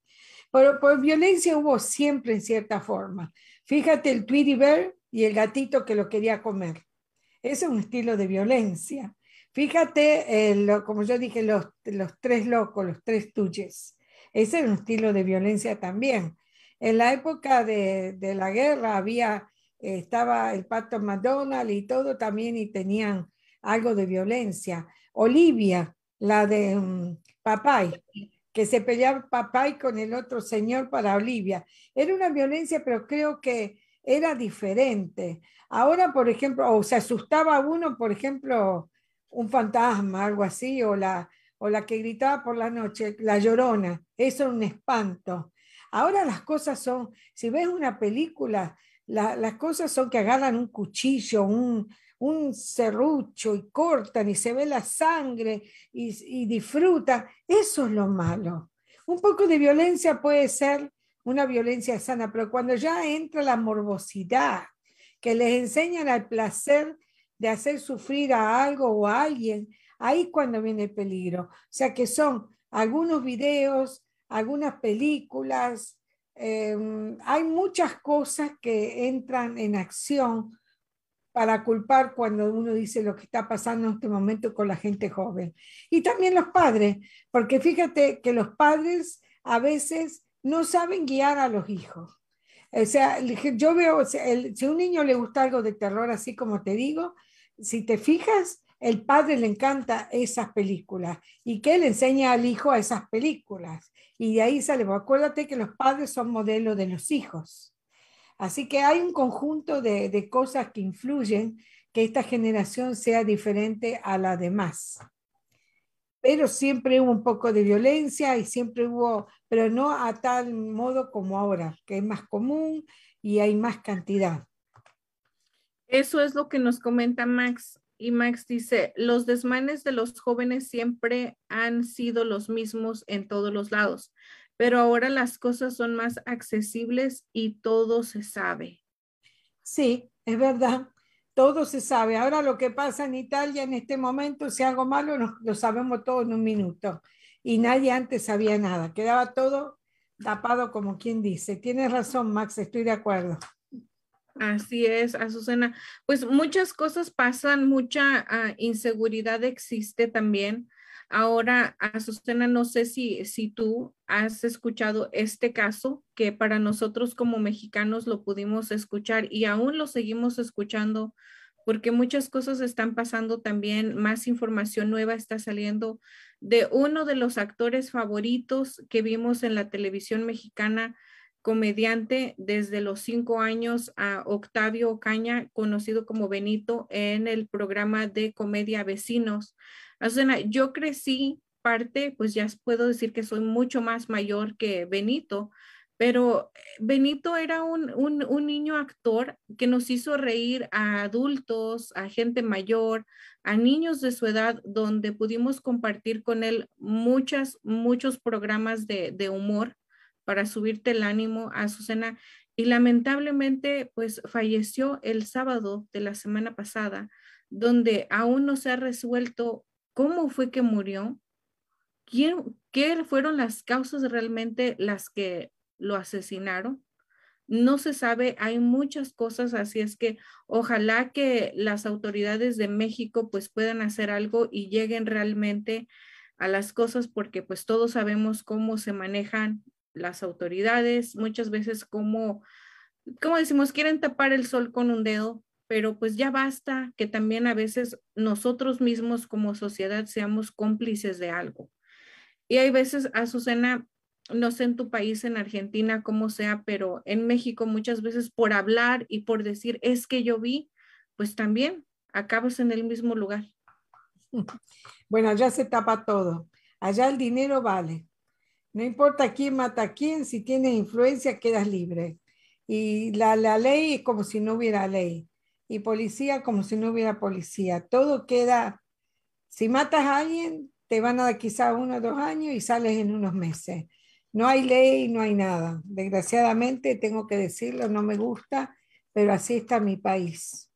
Pero por violencia hubo siempre en cierta forma. Fíjate el Tweety Bear y el gatito que lo quería comer. Ese es un estilo de violencia. Fíjate, eh, como yo dije, los, los tres locos, los tres tuyes. Ese es un estilo de violencia también. En la época de, de la guerra había estaba el pacto McDonald y todo también y tenían algo de violencia. Olivia, la de um, Papay, que se peleaba Papay con el otro señor para Olivia. Era una violencia, pero creo que era diferente. Ahora, por ejemplo, o se asustaba uno, por ejemplo, un fantasma, algo así, o la, o la que gritaba por la noche, la llorona, eso es un espanto. Ahora las cosas son, si ves una película, la, las cosas son que agarran un cuchillo, un, un serrucho y cortan y se ve la sangre y, y disfrutan. Eso es lo malo. Un poco de violencia puede ser una violencia sana, pero cuando ya entra la morbosidad, que les enseñan al placer de hacer sufrir a algo o a alguien, ahí cuando viene el peligro. O sea que son algunos videos, algunas películas, eh, hay muchas cosas que entran en acción para culpar cuando uno dice lo que está pasando en este momento con la gente joven. Y también los padres, porque fíjate que los padres a veces no saben guiar a los hijos. O sea, yo veo, si a un niño le gusta algo de terror, así como te digo, si te fijas, el padre le encanta esas películas y que le enseña al hijo a esas películas. Y de ahí sale, acuérdate que los padres son modelos de los hijos. Así que hay un conjunto de, de cosas que influyen que esta generación sea diferente a la demás. Pero siempre hubo un poco de violencia y siempre hubo, pero no a tal modo como ahora, que es más común y hay más cantidad. Eso es lo que nos comenta Max. Y Max dice, los desmanes de los jóvenes siempre han sido los mismos en todos los lados, pero ahora las cosas son más accesibles y todo se sabe. Sí, es verdad, todo se sabe. Ahora lo que pasa en Italia en este momento, si algo malo, lo sabemos todo en un minuto. Y nadie antes sabía nada, quedaba todo tapado como quien dice. Tienes razón, Max, estoy de acuerdo. Así es, Azucena. Pues muchas cosas pasan, mucha ah, inseguridad existe también. Ahora, Azucena, no sé si, si tú has escuchado este caso que para nosotros como mexicanos lo pudimos escuchar y aún lo seguimos escuchando porque muchas cosas están pasando también, más información nueva está saliendo de uno de los actores favoritos que vimos en la televisión mexicana, comediante desde los cinco años a Octavio Ocaña, conocido como Benito, en el programa de comedia Vecinos. yo crecí parte, pues ya puedo decir que soy mucho más mayor que Benito, pero Benito era un, un, un, niño actor que nos hizo reír a adultos, a gente mayor, a niños de su edad, donde pudimos compartir con él muchas, muchos programas de, de humor para subirte el ánimo, a Azucena. Y lamentablemente, pues falleció el sábado de la semana pasada, donde aún no se ha resuelto cómo fue que murió, quién, qué fueron las causas realmente las que lo asesinaron. No se sabe, hay muchas cosas, así es que ojalá que las autoridades de México pues puedan hacer algo y lleguen realmente a las cosas porque pues todos sabemos cómo se manejan las autoridades, muchas veces como, como decimos, quieren tapar el sol con un dedo, pero pues ya basta que también a veces nosotros mismos como sociedad seamos cómplices de algo. Y hay veces, Azucena, no sé en tu país, en Argentina, cómo sea, pero en México muchas veces por hablar y por decir, es que yo vi, pues también acabas en el mismo lugar. Bueno, allá se tapa todo. Allá el dinero vale. No importa quién mata a quién, si tienes influencia quedas libre. Y la, la ley es como si no hubiera ley. Y policía como si no hubiera policía. Todo queda, si matas a alguien, te van a dar quizá uno o dos años y sales en unos meses. No hay ley, no hay nada. Desgraciadamente, tengo que decirlo, no me gusta, pero así está mi país.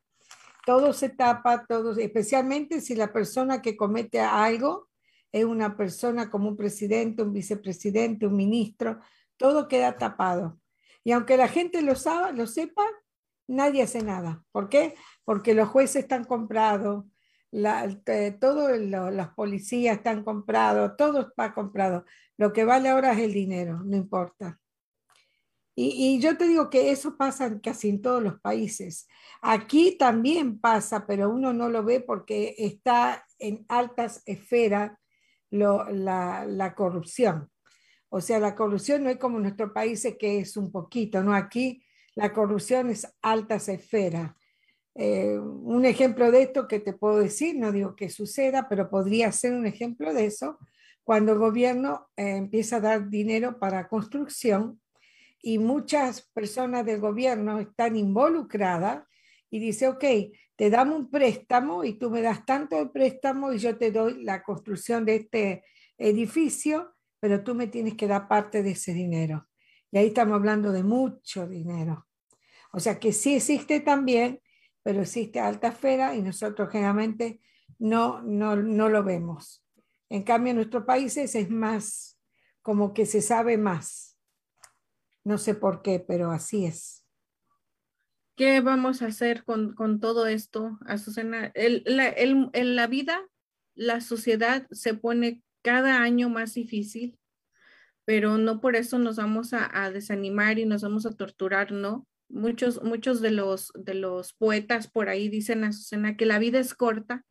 Todo se tapa, todo, especialmente si la persona que comete algo es una persona como un presidente, un vicepresidente, un ministro, todo queda tapado. Y aunque la gente lo, sabe, lo sepa, nadie hace nada. ¿Por qué? Porque los jueces están comprados, eh, todos los policías están comprados, todo está comprado. Lo que vale ahora es el dinero, no importa. Y, y, yo te digo que eso pasa casi en todos los países. Aquí también pasa, pero uno no lo ve porque está en altas esferas la, corrupción. O sea, la corrupción no es como en nuestros países que es un poquito, ¿no? Aquí la corrupción es altas esferas. Eh, un ejemplo de esto que te puedo decir, no digo que suceda, pero podría ser un ejemplo de eso, cuando el gobierno eh, empieza a dar dinero para construcción y muchas personas del gobierno están involucradas y dice, ok, te damos un préstamo y tú me das tanto de préstamo y yo te doy la construcción de este edificio, pero tú me tienes que dar parte de ese dinero. Y ahí estamos hablando de mucho dinero. O sea que sí existe también, pero existe alta esfera y nosotros generalmente no, no, no lo vemos. En cambio, en nuestros países es más, como que se sabe más. No sé por qué, pero así es. ¿Qué vamos a hacer con, todo esto, Azucena? La, en la vida, la sociedad se pone cada año más difícil, pero no por eso nos vamos a, desanimar y nos vamos a torturar, ¿no? Muchos, muchos de, los, de los poetas por ahí dicen, Azucena, que la vida es corta,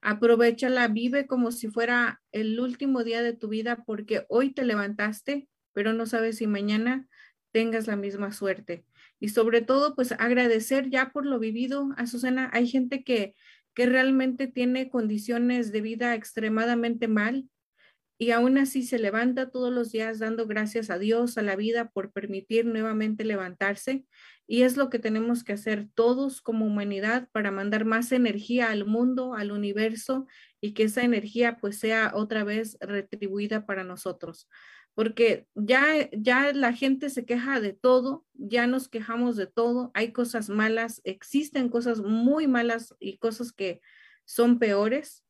aprovechala, vive como si fuera el último día de tu vida porque hoy te levantaste, pero no sabes si mañana tengas la misma suerte. Y sobre todo pues agradecer ya por lo vivido, Azucena, hay gente que, que realmente tiene condiciones de vida extremadamente mal y aún así se levanta todos los días dando gracias a Dios, a la vida por permitir nuevamente levantarse. Y es lo que tenemos que hacer todos como humanidad para mandar más energía al mundo, al universo y que esa energía pues sea otra vez retribuida para nosotros. Porque ya, ya la gente se queja de todo, ya nos quejamos de todo, hay cosas malas, existen cosas muy malas y cosas que son peores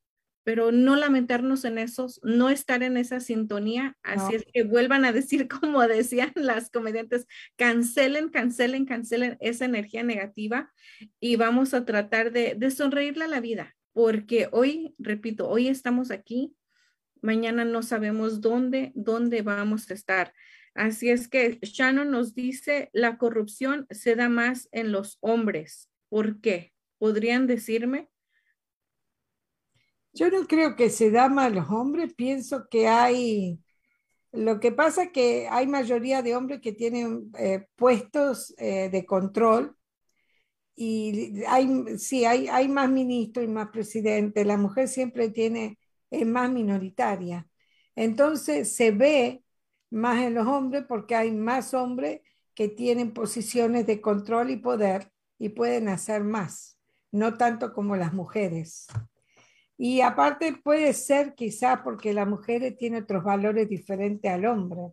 pero no lamentarnos en esos, no estar en esa sintonía, así es que vuelvan a decir como decían las comediantes, cancelen, cancelen, cancelen esa energía negativa y vamos a tratar de, de sonreírle a la vida, porque hoy, repito, hoy estamos aquí, mañana no sabemos dónde, dónde vamos a estar. Así es que Shannon nos dice, la corrupción se da más en los hombres. ¿Por qué? ¿Podrían decirme? Yo no creo que se da mal los hombres, pienso que hay, lo que pasa es que hay mayoría de hombres que tienen eh, puestos eh, de control y hay, sí, hay, hay más ministros y más presidentes, la mujer siempre tiene, es más minoritaria. Entonces se ve más en los hombres porque hay más hombres que tienen posiciones de control y poder y pueden hacer más, no tanto como las mujeres. Y aparte puede ser quizá porque la mujer tiene otros valores diferentes al hombre.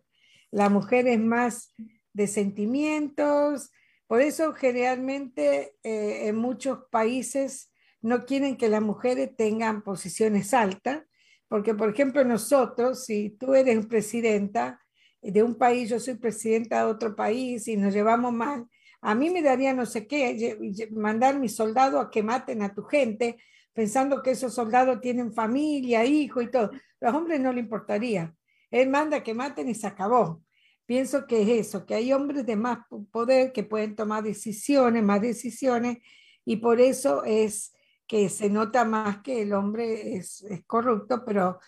La mujer es más de sentimientos, por eso generalmente eh, en muchos países no quieren que las mujeres tengan posiciones altas, porque por ejemplo nosotros, si tú eres presidenta de un país, yo soy presidenta de otro país y nos llevamos mal, a mí me daría no sé qué, mandar mis soldados a que maten a tu gente, pensando que esos soldados tienen familia, hijo y todo. A los hombres no le importaría. Él manda que maten y se acabó. Pienso que es eso, que hay hombres de más poder que pueden tomar decisiones, más decisiones, y por eso es que se nota más que el hombre es, es corrupto, pero,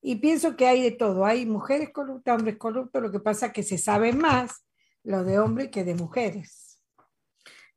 y pienso que hay de todo, hay mujeres corruptas, hombres corruptos, lo que pasa es que se sabe más lo de hombres que de mujeres.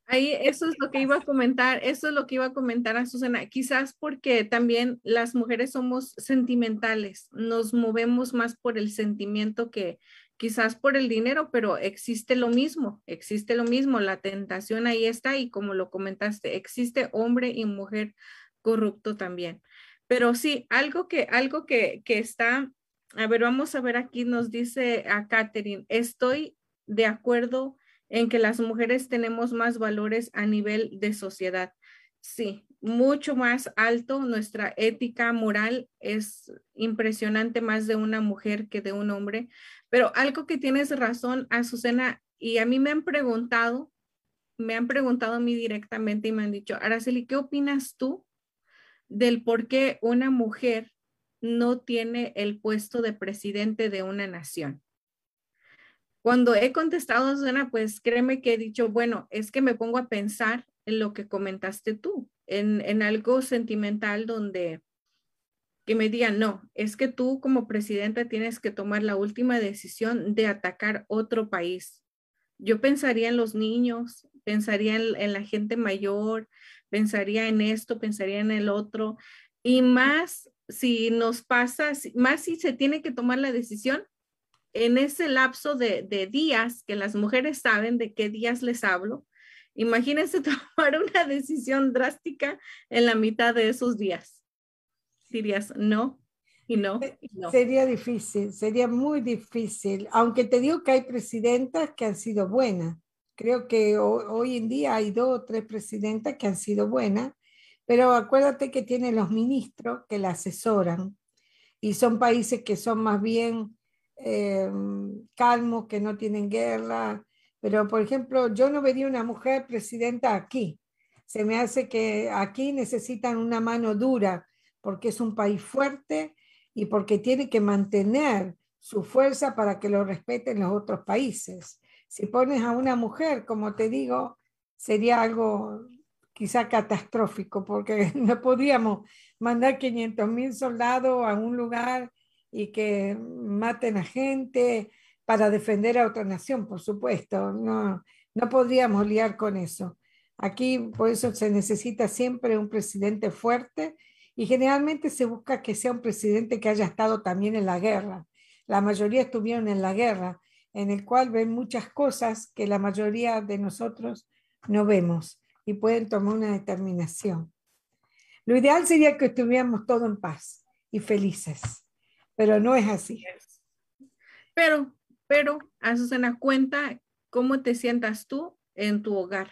Ahí eso es lo que iba a comentar, eso es lo que iba a comentar a Susana, quizás porque también las mujeres somos sentimentales, nos movemos más por el sentimiento que quizás por el dinero, pero existe lo mismo, existe lo mismo, la tentación ahí está y como lo comentaste, existe hombre y mujer corrupto también. Pero sí, algo que, algo que, que está, a ver, vamos a ver aquí, nos dice a Catherine, estoy de acuerdo en que las mujeres tenemos más valores a nivel de sociedad. Sí, mucho más alto. Nuestra ética moral es impresionante más de una mujer que de un hombre. Pero algo que tienes razón, Azucena, y a mí me han preguntado, me han preguntado a mí directamente y me han dicho, Araceli, ¿qué opinas tú del por qué una mujer no tiene el puesto de presidente de una nación? Cuando he contestado, Susana, pues créeme que he dicho, bueno, es que me pongo a pensar en lo que comentaste tú, en, algo sentimental donde que me digan, no, es que tú como presidenta tienes que tomar la última decisión de atacar otro país. Yo pensaría en los niños, pensaría en, la gente mayor, pensaría en esto, pensaría en el otro, y más si nos pasa, más si se tiene que tomar la decisión en ese lapso de, días que las mujeres saben de qué días les hablo, imagínense tomar una decisión drástica en la mitad de esos días. Dirías no y no. Sería difícil, sería muy difícil, aunque te digo que hay presidentas que han sido buenas. Creo que hoy, en día hay dos o tres presidentas que han sido buenas, pero acuérdate que tienen los ministros que la asesoran y son países que son más bien eh, calmos, que no tienen guerra. Pero, por ejemplo, yo no vería una mujer presidenta aquí. Se me hace que aquí necesitan una mano dura porque es un país fuerte y porque tiene que mantener su fuerza para que lo respeten los otros países. Si pones a una mujer, como te digo, sería algo quizá catastrófico porque no podríamos mandar 500 mil soldados a un lugar y que maten a gente para defender a otra nación, por supuesto. No, No podríamos liar con eso. Aquí por eso se necesita siempre un presidente fuerte y generalmente se busca que sea un presidente que haya estado también en la guerra. La mayoría estuvieron en la guerra, en el cual ven muchas cosas que la mayoría de nosotros no vemos y pueden tomar una determinación. Lo ideal sería que estuviéramos todos en paz y felices, pero no es así. Pero, pero, Azucena, cuenta cómo te sientas tú en tu hogar.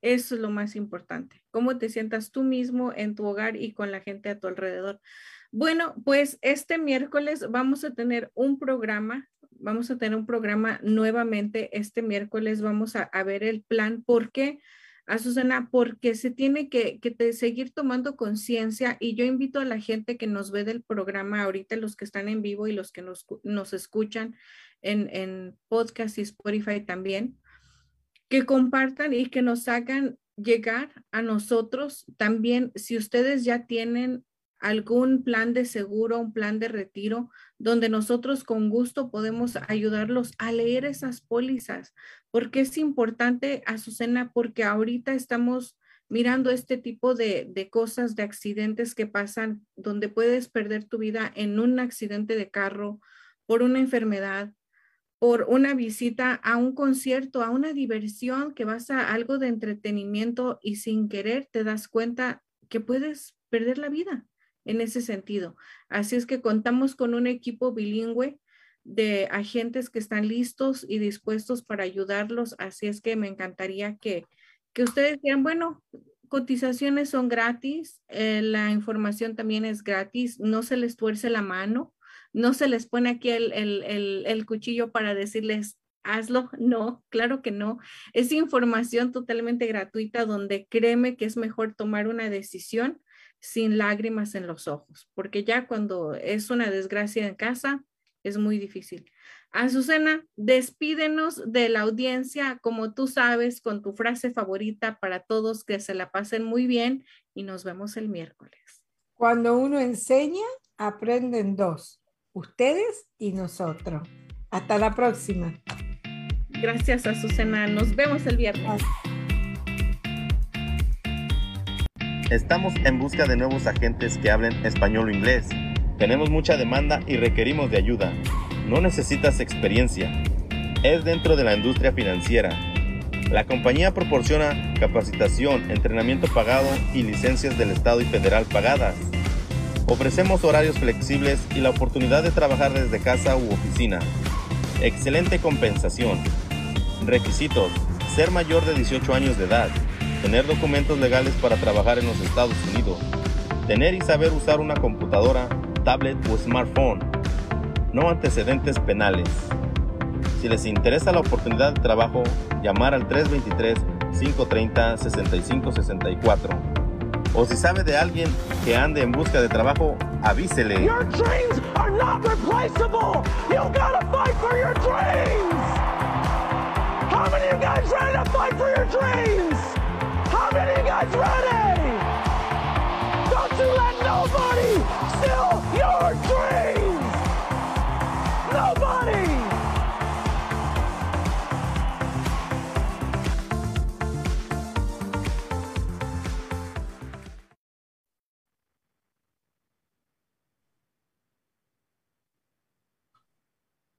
Eso es lo más importante. Cómo te sientas tú mismo en tu hogar y con la gente a tu alrededor. Bueno, pues este miércoles vamos a tener un programa, vamos a tener un programa nuevamente este miércoles, vamos a, ver el plan, ¿por qué? a Susana, porque se tiene que, seguir tomando conciencia y yo invito a la gente que nos ve del programa ahorita, los que están en vivo y los que nos, nos escuchan en, en podcast y Spotify también, que compartan y que nos hagan llegar a nosotros también, si ustedes ya tienen algún plan de seguro, un plan de retiro, donde nosotros con gusto podemos ayudarlos a leer esas pólizas. porque es importante, Azucena? Porque ahorita estamos mirando este tipo de, de, cosas, de accidentes que pasan, donde puedes perder tu vida en un accidente de carro, por una enfermedad, por una visita a un concierto, a una diversión, que vas a algo de entretenimiento y sin querer te das cuenta que puedes perder la vida en ese sentido. Así es que contamos con un equipo bilingüe de agentes que están listos y dispuestos para ayudarlos. Así es que me encantaría que, que ustedes digan, bueno, cotizaciones son gratis, eh, la información también es gratis, no se les tuerce la mano no se les pone aquí el, cuchillo para decirles, hazlo. No, claro que no. Es información totalmente gratuita donde créeme que es mejor tomar una decisión sin lágrimas en los ojos, porque ya cuando es una desgracia en casa, es muy difícil. Azucena, despídenos de la audiencia, como tú sabes, con tu frase favorita para todos que se la pasen muy bien y nos vemos el miércoles. Cuando uno enseña, aprenden dos ustedes y nosotros. Hasta la próxima. Gracias, Azucena. Nos vemos el viernes. Estamos en busca de nuevos agentes que hablen español o inglés. Tenemos mucha demanda y requerimos de ayuda. No necesitas experiencia. Es dentro de la industria financiera. La compañía proporciona capacitación, entrenamiento pagado y licencias del Estado y federal pagadas. Ofrecemos horarios flexibles y la oportunidad de trabajar desde casa u oficina. Excelente compensación. Requisitos. Ser mayor de 18 años de edad. Tener documentos legales para trabajar en los Estados Unidos. Tener y saber usar una computadora, tablet o smartphone. No antecedentes penales. Si les interesa la oportunidad de trabajo, llamar al 323-530-6564 o si sabe de alguien que ande en busca de trabajo, avísele. Your dreams are not replaceable. You gotta fight for your dreams. How many of you guys ready to fight for your dreams? How many of you guys ready? Don't you let nobody steal your dreams.